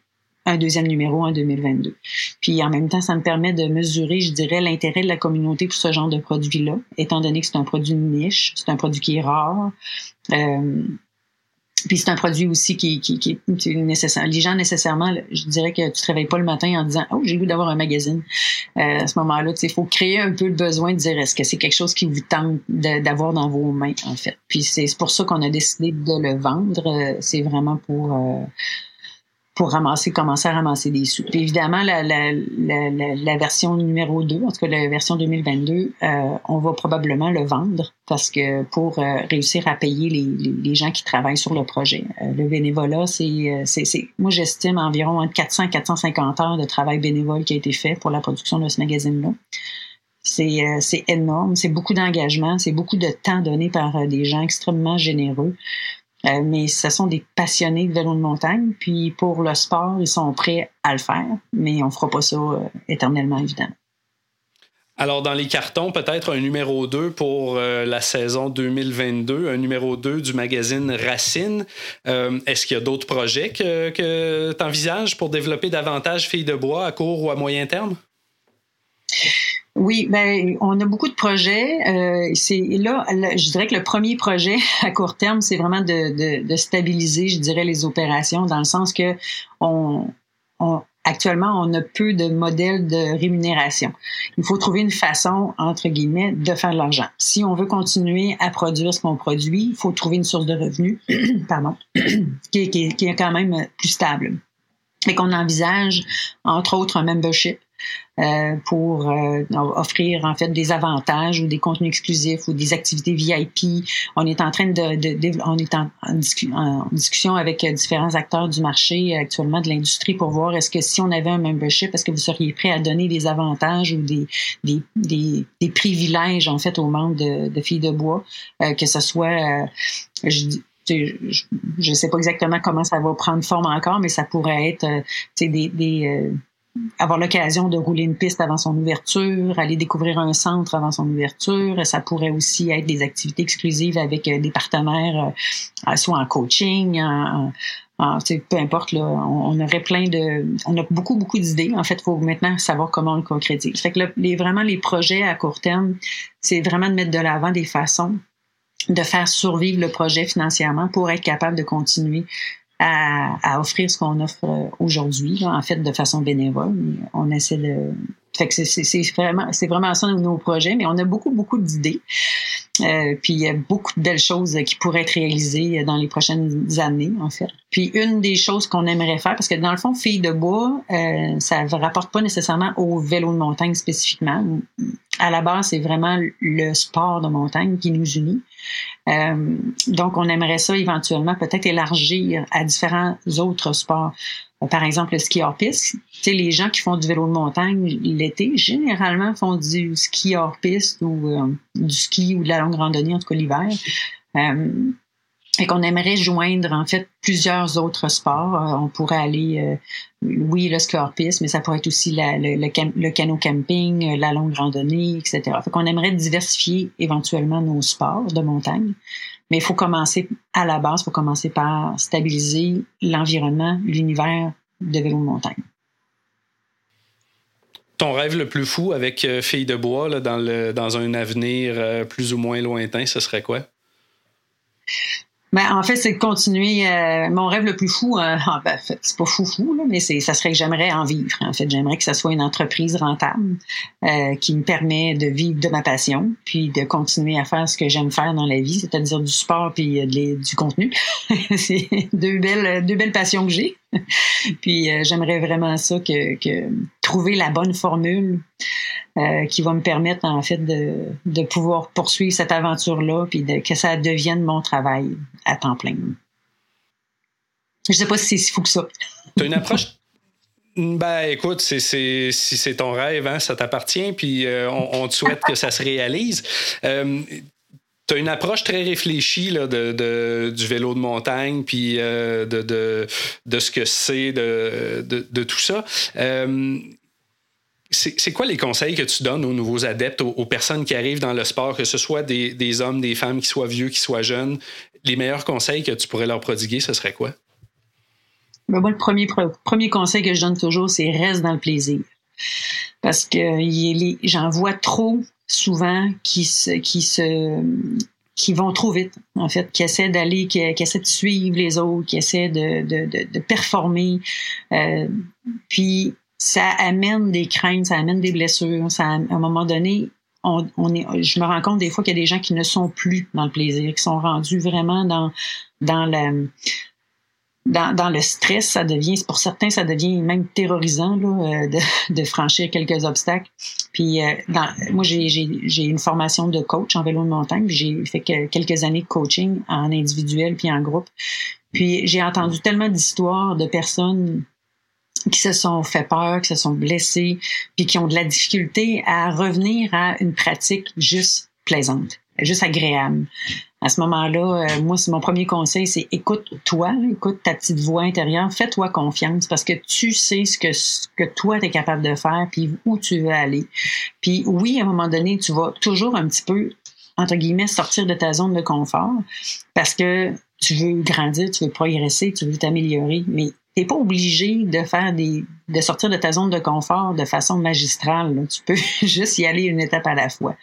un deuxième numéro en 2022. Puis en même temps, ça me permet de mesurer, je dirais, l'intérêt de la communauté pour ce genre de produit-là, étant donné que c'est un produit niche, c'est un produit qui est rare. Euh, puis c'est un produit aussi qui, est nécessaire. Les gens nécessairement, je dirais que tu te réveilles pas le matin en disant oh j'ai le d'avoir un magazine. Euh, à ce moment-là, il faut créer un peu le besoin de dire est-ce que c'est quelque chose qui vous tente d'avoir dans vos mains en fait? Puis c'est pour ça qu'on a décidé de le vendre. Euh, c'est vraiment pour euh, pour ramasser, commencer à ramasser des sous. évidemment, la, la, la, la, version numéro 2, en tout cas la version 2022, euh, on va probablement le vendre parce que pour euh, réussir à payer les, les, gens qui travaillent sur le projet. Euh, le bénévolat, c'est, c'est, moi j'estime environ entre 400 et 450 heures de travail bénévole qui a été fait pour la production de ce magazine-là. C'est, c'est énorme, c'est beaucoup d'engagement, c'est beaucoup de temps donné par des gens extrêmement généreux. Euh, mais ce sont des passionnés de vélo de montagne. Puis pour le sport, ils sont prêts à le faire, mais on fera pas ça euh, éternellement, évidemment. Alors, dans les cartons, peut-être un numéro 2 pour euh, la saison 2022, un numéro 2 du magazine Racine. Est-ce qu'il y a d'autres projets que, que tu envisages pour développer davantage Filles de bois à court ou à moyen terme? Oui, ben on a beaucoup de projets. Euh, c'est là, je dirais que le premier projet à court terme, c'est vraiment de, de, stabiliser, je dirais, les opérations, dans le sens que on, actuellement, on a peu de modèles de rémunération. Il faut trouver une façon, entre guillemets, de faire de l'argent. Si on veut continuer à produire ce qu'on produit, il faut trouver une source de revenus, pardon, qui, qui, est quand même plus stable. Et qu'on envisage, entre autres, un membership pour euh, offrir en fait des avantages ou des contenus exclusifs ou des activités VIP. On est en train de, de, on est en, discussion avec euh, différents acteurs du marché actuellement de l'industrie pour voir est-ce que si on avait un membership, est-ce que vous seriez prêt à donner des avantages ou des, des, des, des privilèges en fait aux membres de, de filles de bois, que ce soit je, je ne sais pas exactement comment ça va prendre forme encore, mais ça pourrait être des, des, avoir l'occasion de rouler une piste avant son ouverture, aller découvrir un centre avant son ouverture. Ça pourrait aussi être des activités exclusives avec euh, des partenaires, euh, soit en coaching, en, peu importe, on, aurait plein de, on a beaucoup beaucoup d'idées. En fait, il faut maintenant savoir comment on le concrétise. Fait que vraiment les projets à court terme, c'est vraiment de mettre de l'avant des façons de faire survivre le projet financièrement pour être capable de continuer à, offrir ce qu'on offre euh, aujourd'hui, en fait, de façon bénévole. On essaie de. Fait que c'est vraiment, c'est vraiment ça nos projets, mais on a beaucoup, beaucoup d'idées. Euh, puis il y a beaucoup de belles choses qui pourraient être réalisées dans les prochaines années, en fait. Puis une des choses qu'on aimerait faire, parce que dans le fond, Filles de bois, euh, ça ne rapporte pas nécessairement au vélo de montagne spécifiquement. À la base, c'est vraiment le sport de montagne qui nous unit. Euh, donc, on aimerait ça éventuellement peut-être élargir à différents autres sports. Par exemple, le ski hors piste. Tu sais, les gens qui font du vélo de montagne l'été, généralement font du ski hors piste ou du ski ou de la longue randonnée, en tout cas l'hiver. Et qu'on aimerait joindre en fait plusieurs autres sports. Euh, on pourrait aller, euh, oui, le scorpis, mais ça pourrait être aussi le, canot camping, euh, la longue randonnée, etc. Fait qu'on aimerait diversifier éventuellement nos sports de montagne, mais il faut commencer à la base, il faut commencer par stabiliser l'environnement, l'univers de vélo de montagne. Ton rêve le plus fou avec Fille de bois là, dans, le, dans un avenir plus ou moins lointain, ce serait quoi? Ben, en fait, c'est de continuer. Euh, mon rêve le plus fou, euh, ben, c'est pas fou fou, là, mais c'est, ça serait que j'aimerais en vivre. En fait, j'aimerais que ça soit une entreprise rentable euh, qui me permet de vivre de ma passion, puis de continuer à faire ce que j'aime faire dans la vie, c'est-à-dire du sport puis du contenu. c'est deux belles, deux belles passions que j'ai. puis j'aimerais vraiment ça que, que trouver la bonne formule euh, qui va me permettre en fait de, de pouvoir poursuivre cette aventure-là, puis de, que ça devienne mon travail à temps plein. Je sais pas si c'est si fou que ça. Tu as une approche? Ben, écoute, c'est, si c'est ton rêve, hein, ça t'appartient, puis euh, on, te souhaite que ça se réalise. Euh, tu as une approche très réfléchie là, de, du vélo de montagne, puis de, de, de, ce que c'est de, de, tout ça. C'est quoi les conseils que tu donnes aux nouveaux adeptes, aux, personnes qui arrivent dans le sport, que ce soit des, des, hommes, des femmes, qui soient vieux, qui soient jeunes? Les meilleurs conseils que tu pourrais leur prodiguer, ce serait quoi? Ben moi, le premier, premier conseil que je donne toujours, c'est reste dans le plaisir. Parce que j'en vois trop souvent qui se, qui se, qui vont trop vite, en fait, qui essaient d'aller, qui, essaient de suivre les autres, qui essaient de, de, de, performer. Euh, puis ça amène des craintes, ça amène des blessures. Ça, à un moment donné, on, on est, je me rends compte des fois qu'il y a des gens qui ne sont plus dans le plaisir, qui sont rendus vraiment dans dans le dans, dans le stress, ça devient, pour certains, ça devient même terrorisant là, euh, de, de franchir quelques obstacles. Puis, euh, dans, moi, j'ai, une formation de coach en vélo de montagne. J'ai fait quelques années de coaching en individuel puis en groupe. Puis, j'ai entendu tellement d'histoires de personnes qui se sont fait peur, qui se sont blessés, puis qui ont de la difficulté à revenir à une pratique juste plaisante, juste agréable. À ce moment-là, euh, moi, c'est mon premier conseil, c'est écoute-toi, écoute ta petite voix intérieure, fais-toi confiance parce que tu sais ce que, ce que toi, tu es capable de faire, puis où tu veux aller. Puis oui, à un moment donné, tu vas toujours un petit peu, entre guillemets, sortir de ta zone de confort parce que tu veux grandir, tu veux progresser, tu veux t'améliorer, mais t'es pas obligé de faire des de sortir de ta zone de confort de façon magistrale. Tu peux juste y aller une étape à la fois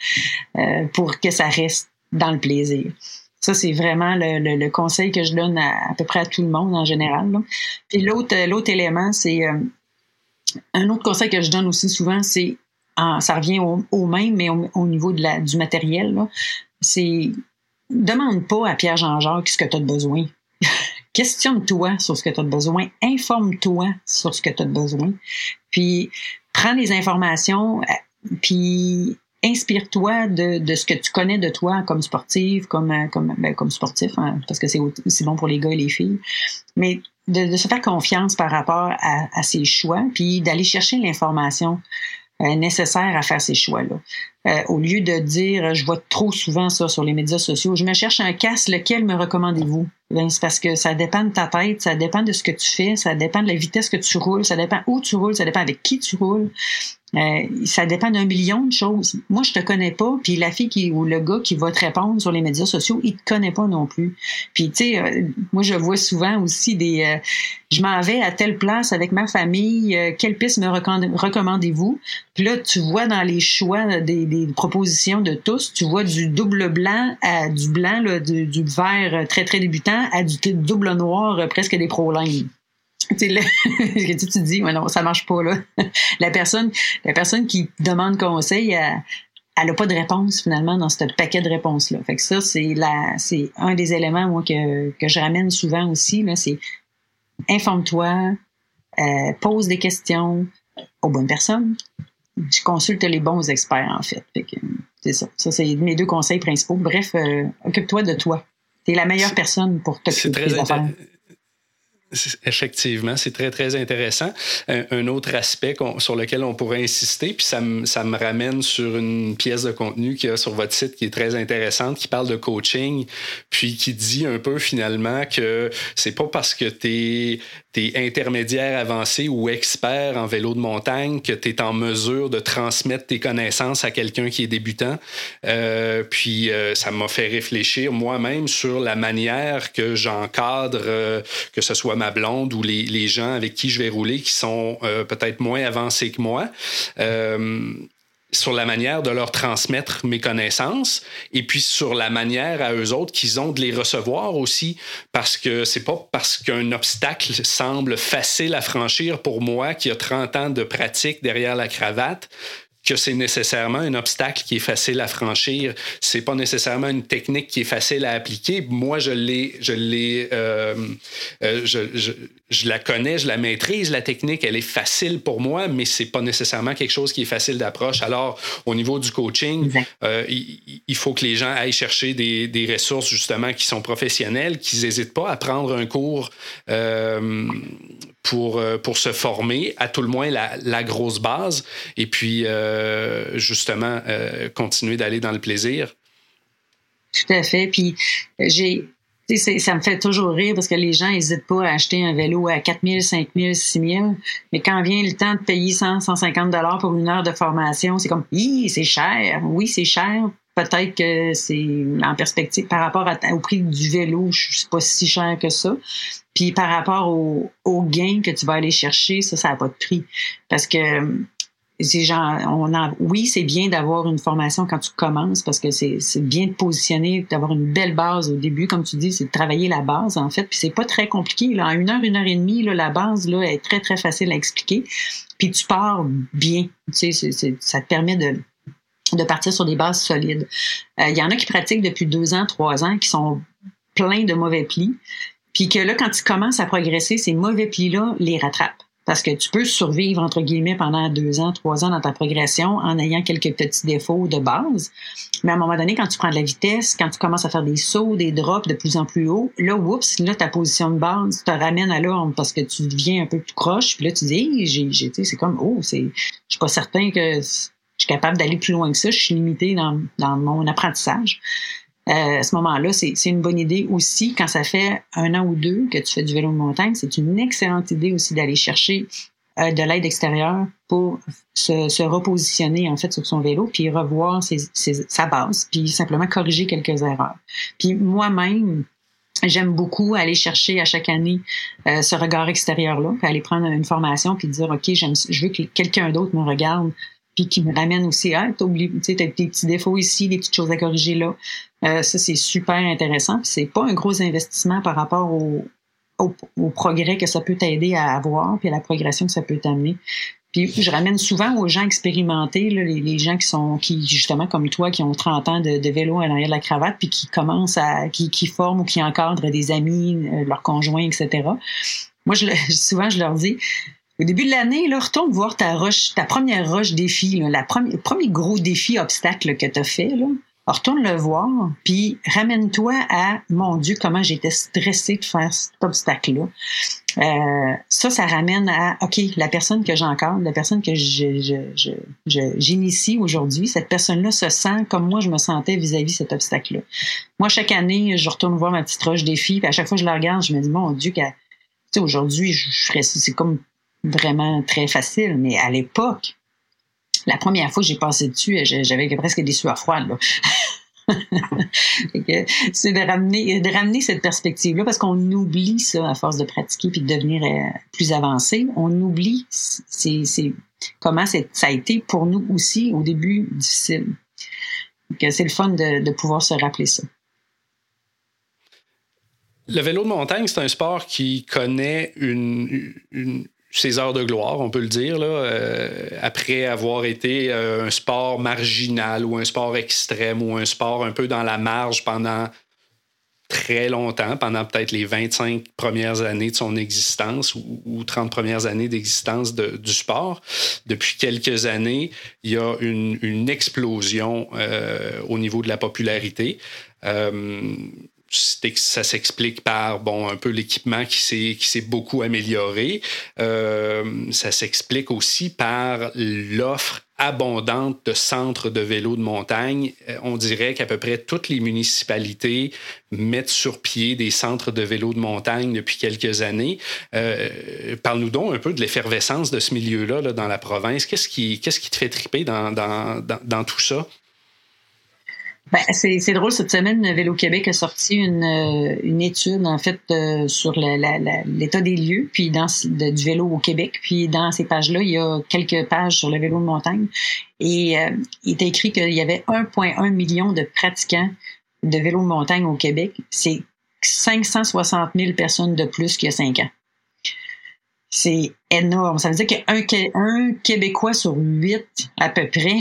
euh, pour que ça reste dans le plaisir. Ça, c'est vraiment le, conseil que je donne à, peu près à tout le monde en général. Puis l'autre, l'autre élément, c'est euh, un autre conseil que je donne aussi souvent, c'est ça revient au, même, mais au, niveau de la, du matériel, c'est demande pas à Pierre Jean-Jacques ce que tu as besoin. Questionne-toi sur ce que tu as besoin, informe-toi sur ce que tu as besoin, puis prends les informations, euh, puis inspire-toi de, de, ce que tu connais de toi comme sportive, comme euh, comme ben, comme sportif, hein, parce que c'est aussi bon pour les gars et les filles, mais de, de se faire confiance par rapport à, à ses choix, puis d'aller chercher l'information euh, nécessaire à faire ces choix-là. Euh, au lieu de dire, je vois trop souvent ça sur les médias sociaux, je me cherche un casque, lequel me recommandez-vous? Ben, c'est parce que ça dépend de ta tête, ça dépend de ce que tu fais, ça dépend de la vitesse que tu roules, ça dépend où tu roules, ça dépend avec qui tu roules. Euh, ça dépend d'un million de choses. Moi, je te connais pas, puis la fille qui ou le gars qui va te répondre sur les médias sociaux, il te connaît pas non plus. Puis tu sais, euh, moi je vois souvent aussi des, euh, je m'en vais à telle place avec ma famille, quelle piste me recommandez-vous? Puis là, tu vois dans les choix des, propositions de tous, tu vois du double blanc à du blanc, là, du, vert très très débutant à du double noir presque des pro lines tu, tu te dis, ouais, non, ça marche pas là. la personne, la personne qui demande conseil, elle, elle a pas de réponse finalement dans ce paquet de réponses là. Fait que ça, c'est un des éléments moi que, que je ramène souvent aussi là, c'est informe-toi, euh, pose des questions aux bonnes personnes, tu consultes les bons experts en fait. fait que, c'est ça. Ça c'est mes deux conseils principaux. Bref, euh, occupe-toi de toi. Tu es la meilleure personne pour t'occuper des affaires Effectivement, c'est très, très intéressant. Un, autre aspect sur lequel on pourrait insister, puis ça me, ramène sur une pièce de contenu qu'il y a sur votre site qui est très intéressante, qui parle de coaching, puis qui dit un peu finalement que c'est pas parce que tu es, intermédiaire avancé ou expert en vélo de montagne que tu es en mesure de transmettre tes connaissances à quelqu'un qui est débutant. Euh, puis euh, ça m'a fait réfléchir moi-même sur la manière que j'encadre, euh, que ce soit ma blonde ou les, gens avec qui je vais rouler qui sont euh, peut-être moins avancés que moi. Euh, sur la manière de leur transmettre mes connaissances et puis sur la manière à eux autres qu'ils ont de les recevoir aussi parce que c'est pas parce qu'un obstacle semble facile à franchir pour moi qui a 30 ans de pratique derrière la cravate que c'est nécessairement un obstacle qui est facile à franchir. C'est pas nécessairement une technique qui est facile à appliquer. Moi, je l'ai, je l'ai, euh, euh, je, je, je, la connais, je la maîtrise. La technique, elle est facile pour moi, mais c'est pas nécessairement quelque chose qui est facile d'approche. Alors, au niveau du coaching, euh, il, il, faut que les gens aillent chercher des, des ressources justement qui sont professionnelles, qu'ils n'hésitent pas à prendre un cours pour, euh, pour se former, à tout le moins la, la grosse base, et puis euh, justement euh, continuer d'aller dans le plaisir. Tout à fait. Puis j'ai. Ça me fait toujours rire parce que les gens n'hésitent pas à acheter un vélo à 4 000, 5 000, 6 000. Mais quand vient le temps de payer 100, 150 dollars pour une heure de formation, c'est comme, c'est cher. Oui, c'est cher. Peut-être que c'est en perspective par rapport au prix du vélo, sais pas si cher que ça. Puis par rapport au, gain que tu vas aller chercher, ça, ça n'a pas de prix. Parce que c'est genre, on oui, c'est bien d'avoir une formation quand tu commences parce que c'est, bien de positionner, d'avoir une belle base au début, comme tu dis, c'est de travailler la base en fait. Puis c'est pas très compliqué. Là. En une heure, une heure et demie, là, la base là, est très, très facile à expliquer. Puis tu pars bien. Tu sais, ça te permet de, de partir sur des bases solides. Euh, il y en a qui pratiquent depuis deux ans, trois ans, qui sont pleins de mauvais plis. Puis que là, quand tu commences à progresser, ces mauvais plis-là les rattrapent. Parce que tu peux survivre, entre guillemets, pendant deux ans, trois ans dans ta progression en ayant quelques petits défauts de base. Mais à un moment donné, quand tu prends de la vitesse, quand tu commences à faire des sauts, des drops de plus en plus haut, là, oups, là, ta position de base te ramène à l'ordre parce que tu deviens un peu plus croche. Puis là, tu dis, j'ai, j'ai, c'est comme, oh, c'est, je suis pas certain que je suis capable d'aller plus loin que ça. Je suis limité dans, dans mon apprentissage. Euh, à ce moment-là, c'est une bonne idée aussi quand ça fait un an ou deux que tu fais du vélo de montagne. C'est une excellente idée aussi d'aller chercher euh, de l'aide extérieure pour se, se, repositionner en fait sur son vélo puis revoir ses, sa base puis simplement corriger quelques erreurs. Puis moi-même, J'aime beaucoup aller chercher à chaque année euh, ce regard extérieur-là, aller prendre une formation puis dire ok, je veux que quelqu'un d'autre me regarde puis qui me ramène aussi, ah, t'as oublié, tu sais, des petits défauts ici, des petites choses à corriger là. Euh, ça, c'est super intéressant. Puis c'est pas un gros investissement par rapport au, au, progrès que ça peut t'aider à avoir, puis à la progression que ça peut t'amener. Puis je ramène souvent aux gens expérimentés, là, les, gens qui sont, qui justement comme toi, qui ont 30 ans de, de vélo à l'arrière de la cravate, puis qui commencent à, qui, qui forment ou qui encadrent des amis, euh, leurs conjoints, etc. Moi, je, souvent, je leur dis, au début de l'année, retourne voir ta roche, ta première roche défi, là, la première, le premier gros défi obstacle que tu as fait. Là. Retourne le voir, puis ramène-toi à mon Dieu, comment j'étais stressée de faire cet obstacle-là. Euh, ça, ça ramène à OK, la personne que j'encadre, la personne que je, je, je, j'initie aujourd'hui, cette personne-là se sent comme moi je me sentais vis-à-vis de cet obstacle-là. Moi, chaque année, je retourne voir ma petite roche défi, puis à chaque fois que je la regarde, je me dis, mon Dieu, aujourd'hui, je ferais ça. C'est comme vraiment très facile. Mais à l'époque, la première fois que j'ai passé dessus, j'avais presque des sueurs froides. c'est de ramener, de ramener cette perspective-là parce qu'on oublie ça à force de pratiquer puis de devenir euh, plus avancé. On oublie c'est, comment ça a été pour nous aussi au début difficile. c'est le fun de, pouvoir se rappeler ça. Le vélo de montagne, c'est un sport qui connaît une, ses heures de gloire, on peut le dire, là, euh, après avoir été euh, un sport marginal ou un sport extrême ou un sport un peu dans la marge pendant très longtemps, pendant peut-être les 25 premières années de son existence ou, 30 premières années d'existence du sport. Depuis quelques années, il y a une, explosion euh, au niveau de la popularité ça s'explique par bon un peu l'équipement qui s'est qui s'est beaucoup amélioré. Euh, ça s'explique aussi par l'offre abondante de centres de vélos de montagne. Euh, on dirait qu'à peu près toutes les municipalités mettent sur pied des centres de vélos de montagne depuis quelques années. Euh, Parle-nous donc un peu de l'effervescence de ce milieu-là là, dans la province. Qu'est-ce qui, qui te fait triper dans, dans, dans tout ça? Ben, c'est drôle, cette semaine, Vélo Québec a sorti une, euh, une étude, en fait, euh, sur l'état des lieux puis dans, du vélo au Québec. Puis dans ces pages-là, il y a quelques pages sur le vélo de montagne. Et euh, il est écrit qu'il y avait 1,1 million de pratiquants de vélo de montagne au Québec. C'est 560 000 personnes de plus qu'il y a cinq ans. C'est énorme. Ça veut dire a un, Québécois sur huit, à peu près,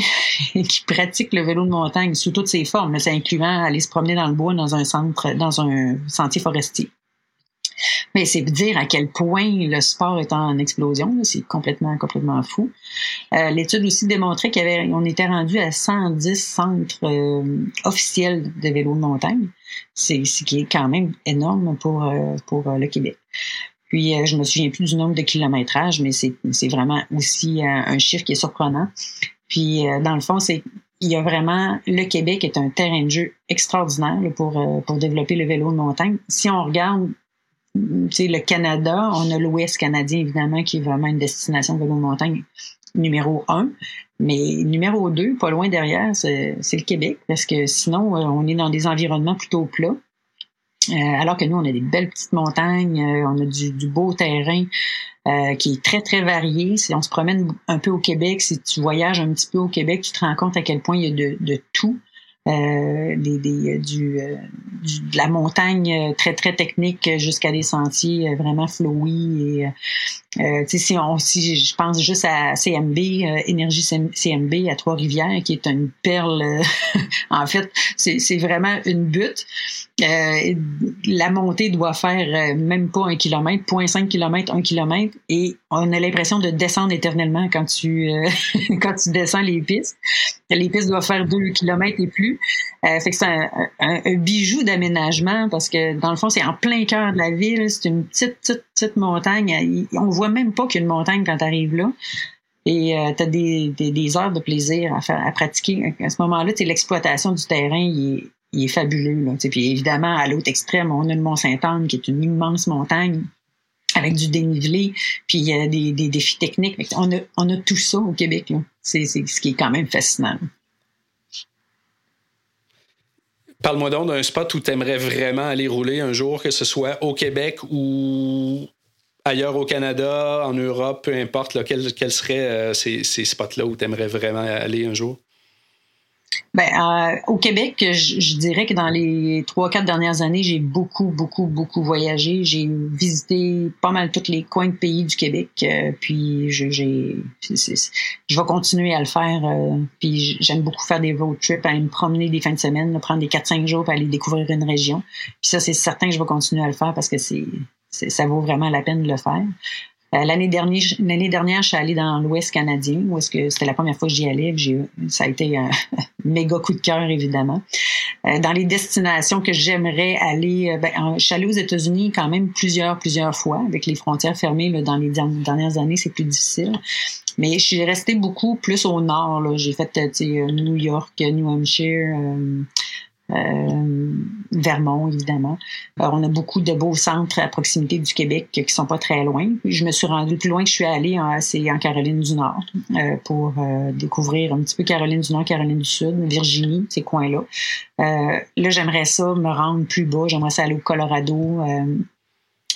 qui pratique le vélo de montagne sous toutes ses formes, c'est incluant aller se promener dans le bois dans un centre, dans un sentier forestier. Mais c'est dire à quel point le sport est en explosion. C'est complètement, complètement fou. Euh, l'étude aussi démontrait qu'on était rendu à 110 centres euh, officiels de vélo de montagne. C'est ce qui est quand même énorme pour, euh, pour le Québec. Puis, euh, je me souviens plus du nombre de kilométrages, mais c'est vraiment aussi euh, un chiffre qui est surprenant. Puis, euh, dans le fond, c'est il y a vraiment le Québec est un terrain de jeu extraordinaire pour pour développer le vélo de montagne. Si on regarde le Canada, on a l'Ouest canadien évidemment qui est vraiment une destination de vélo de montagne numéro un, mais numéro deux, pas loin derrière, c'est le Québec parce que sinon on est dans des environnements plutôt plats. Euh, alors que nous, on a des belles petites montagnes, euh, on a du, beau terrain euh, qui est très, très varié. Si on se promène un peu au Québec, si tu voyages un petit peu au Québec, tu te rends compte à quel point il y a de, de tout. Des, des, du, de la montagne très très technique jusqu'à des sentiers vraiment flowy si on si je pense juste à CMB énergie CMB à Trois-Rivières qui est une perle en fait c'est vraiment une butte euh, la montée doit faire euh, même pas un kilomètre, 0.5 kilomètre, un kilomètre, et on a l'impression de descendre éternellement quand tu euh, quand tu descends les pistes. Les pistes doivent faire deux kilomètres et plus. fait que c'est un, un, bijou d'aménagement parce que dans le fond c'est en plein cœur de la ville. C'est une petite petite petite montagne. On voit même pas qu'il y a une montagne quand tu arrives là. Et tu as des, des, des, heures de plaisir à faire à pratiquer. À ce moment-là, l'exploitation du terrain, il est, il est fabuleux. Là, puis évidemment, à l'autre extrême, on a le Mont-Saint-Anne, qui est une immense montagne avec du dénivelé, puis il y a des, défis techniques. On a, on a tout ça au Québec. C'est ce qui est quand même fascinant. Parle-moi donc d'un spot où tu aimerais vraiment aller rouler un jour, que ce soit au Québec ou ailleurs au Canada, en Europe, peu importe, quels seraient euh, ces, ces spots-là où tu aimerais vraiment aller un jour? Ben, euh, au Québec, je, dirais que dans les trois, quatre dernières années, j'ai beaucoup, beaucoup, beaucoup voyagé. J'ai visité pas mal tous les coins de pays du Québec. Euh, puis je, j'ai, je vais continuer à le faire. Euh, puis j'aime beaucoup faire des road trips, aller me promener des fins de semaine, prendre des 4-5 jours pour aller découvrir une région. Puis ça, c'est certain que je vais continuer à le faire parce que c'est, ça vaut vraiment la peine de le faire. Euh, l'année dernière, l'année dernière, je suis allée dans l'Ouest canadien, où est-ce que c'était la première fois que j'y allais. J'ai, ça a été un méga coup de cœur, évidemment. Euh, dans les destinations que j'aimerais aller, euh, ben, je suis allée aux États-Unis quand même plusieurs, plusieurs fois, avec les frontières fermées dans les dernières années, c'est plus difficile. Mais je suis restée beaucoup plus au nord. J'ai fait New York, New Hampshire. Euh, Vermont, évidemment. Euh, on a beaucoup de beaux centres à proximité du Québec qui sont pas très loin. Je me suis rendue plus loin que je suis allée, c'est en Caroline du Nord euh, pour découvrir un petit peu Caroline du Nord, Caroline du Sud, Virginie, ces coins-là. là, j'aimerais ça me rendre plus bas. J'aimerais ça aller au Colorado,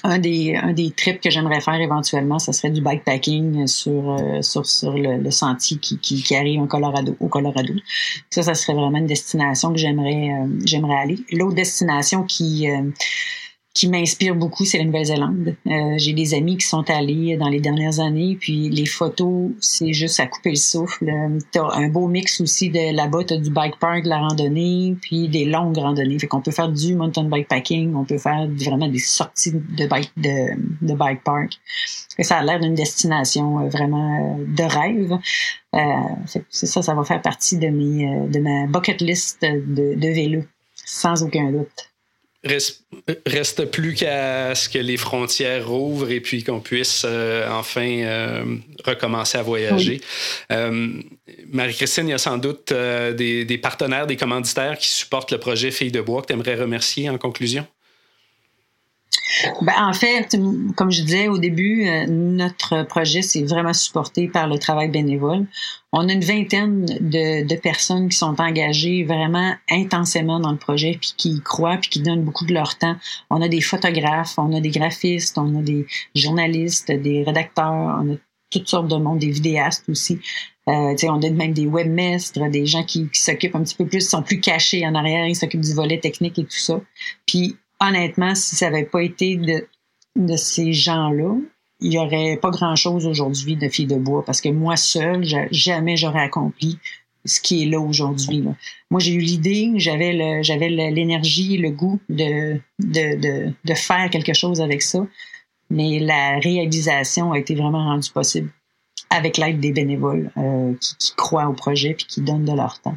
un des, un des trips que j'aimerais faire éventuellement, ce serait du bikepacking sur, euh, sur, sur le, sentier qui, qui, arrive en Colorado, au Colorado. Ça, ça serait vraiment une destination que j'aimerais euh, j'aimerais aller. L'autre destination qui, euh, qui m'inspire beaucoup, c'est la Nouvelle-Zélande. Euh, j'ai des amis qui sont allés dans les dernières années, puis les photos, c'est juste à couper le souffle. T'as un beau mix aussi de là-bas, t'as du bike park, de la randonnée, puis des longues randonnées. Fait qu'on peut faire du mountain bikepacking, on peut faire vraiment des sorties de bike de, de bike park. ça a l'air d'une destination euh, vraiment euh, de rêve. Euh, c'est ça, ça va faire partie de mes de ma bucket list de, de vélo, sans aucun doute. Reste, reste plus qu'à ce que les frontières rouvrent et puis qu'on puisse euh, enfin euh, recommencer à voyager. Euh, Marie-Christine, il y a sans doute des, des, partenaires, des commanditaires qui supportent le projet Filles de bois que tu aimerais remercier en conclusion? Ben, en fait, comme je disais au début, euh, notre projet, c'est vraiment supporté par le travail bénévole. On a une vingtaine de, de, personnes qui sont engagées vraiment intensément dans le projet, puis qui y croient, puis qui donnent beaucoup de leur temps. On a des photographes, on a des graphistes, on a des journalistes, des rédacteurs, on a toutes sortes de monde, des vidéastes aussi. Euh, on a même des webmestres, des gens qui, qui s'occupent un petit peu plus, sont plus cachés en arrière, ils s'occupent du volet technique et tout ça. Puis honnêtement, si ça n'avait pas été de, ces gens-là, il n'y aurait pas grand-chose aujourd'hui de Filles de bois parce que moi seule, jamais j'aurais accompli ce qui est là aujourd'hui. Moi, j'ai eu l'idée, j'avais l'énergie, le goût de, de, de, de, faire quelque chose avec ça, mais la réalisation a été vraiment rendue possible avec l'aide des bénévoles euh, qui, qui, croient au projet puis qui donnent de leur temps.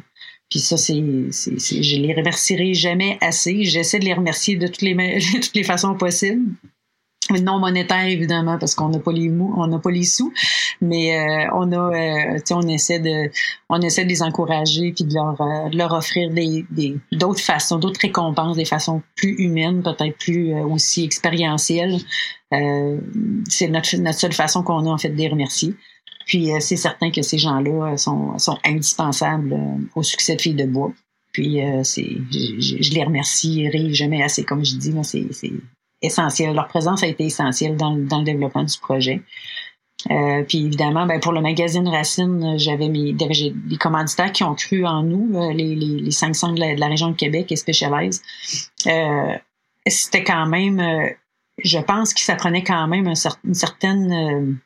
Puis ça, c'est, c'est, je les remercierai jamais assez. J'essaie de les remercier de toutes les, toutes les façons possibles. Non monétaire évidemment parce qu'on n'a pas les mous, on n'a pas les sous, mais euh, on a, euh, on essaie de, on essaie de les encourager puis de leur, euh, de leur offrir des, des, d'autres façons, d'autres récompenses, des façons plus humaines, peut-être plus aussi expérientielles. c'est notre, notre seule façon qu'on a en fait de les remercier. Puis euh, c'est certain que ces gens-là euh, sont, sont indispensables euh, au succès de Filles de Bois. Puis c'est, je, je, les remercierai jamais assez, comme je dis, c'est, essentiel. Leur présence a été essentielle dans, dans le développement du projet. Euh, puis évidemment, ben, pour le magazine Racine, j'avais mes des commanditaires qui ont cru en nous, les, les, les 500 de la, de la, région de Québec et Specialized. Euh, c'était quand même, je pense que ça prenait quand même un, une certaine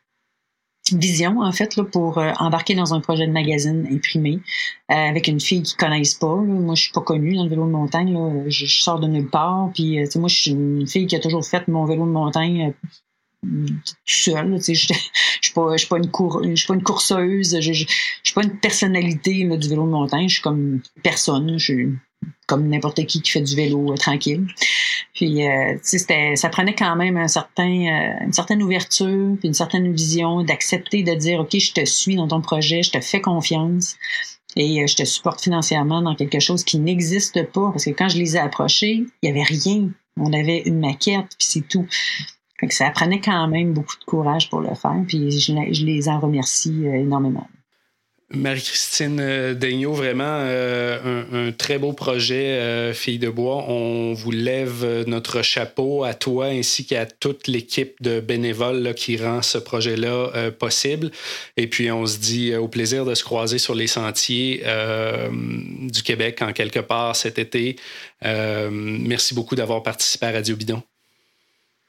vision en fait là, pour euh, embarquer dans un projet de magazine imprimé euh, avec une fille qui connaissent pas. Moi, je suis pas connue dans le vélo de montagne. Là. Je, sors de nulle part. Puis, euh, moi, je suis une fille qui a toujours fait mon vélo de montagne tout seul. Je suis pas, je suis pas une pas une courseuse. Je, je, suis pas une personnalité là, du vélo de montagne. Je suis comme personne. Je suis comme n'importe qui qui fait du vélo tranquille. Puis, euh, c'était, ça prenait quand même un certain, euh, une certaine ouverture, puis une certaine vision, d'accepter de dire, OK, je te suis dans ton projet, je te fais confiance et euh, je te supporte financièrement dans quelque chose qui n'existe pas. Parce que quand je les ai approchés, il y avait rien. On avait une maquette, puis c'est tout. Fait que ça prenait quand même beaucoup de courage pour le faire, puis je, je les en remercie énormément. Marie-Christine euh, Daigneault, vraiment euh, un, très beau projet, euh, Fille de bois. On vous lève notre chapeau à toi ainsi qu'à toute l'équipe de bénévoles qui rend ce projet-là possible. Et puis, on se dit au plaisir de se croiser sur les sentiers du Québec en quelque part cet été. merci beaucoup d'avoir participé à Radio Bidon.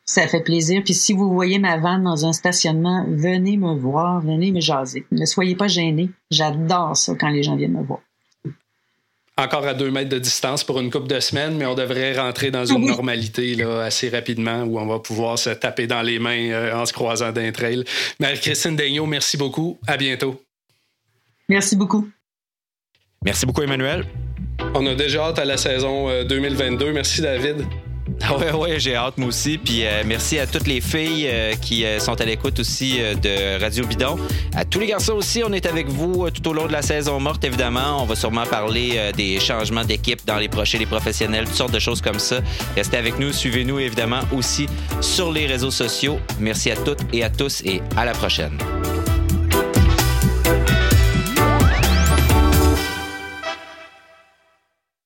Ça fait plaisir. Puis si vous voyez ma vanne dans un stationnement, venez me voir, venez me jaser. Ne soyez pas gênés. J'adore ça quand les gens viennent me voir. Encore à deux mètres de distance pour une couple de semaines, mais on devrait rentrer dans une normalité là, assez rapidement où on va pouvoir se taper dans les mains euh, en se croisant d'un trail. Marie-Christine Daigneault, merci beaucoup. À bientôt. Merci beaucoup. Merci beaucoup, Emmanuel. On a déjà hâte à la saison 2022. Euh, merci, David. Oui, oui, j'ai hâte, moi aussi. Puis euh, merci à toutes les filles euh, qui euh, sont à l'écoute aussi de Radio Bidon. À tous les garçons aussi, on est avec vous tout au long de la saison morte, évidemment. On va sûrement parler des changements d'équipe dans les prochains, les professionnels, toutes sortes de choses comme ça. Restez avec nous, suivez-nous évidemment aussi sur les réseaux sociaux. Merci à toutes et à tous et à la prochaine.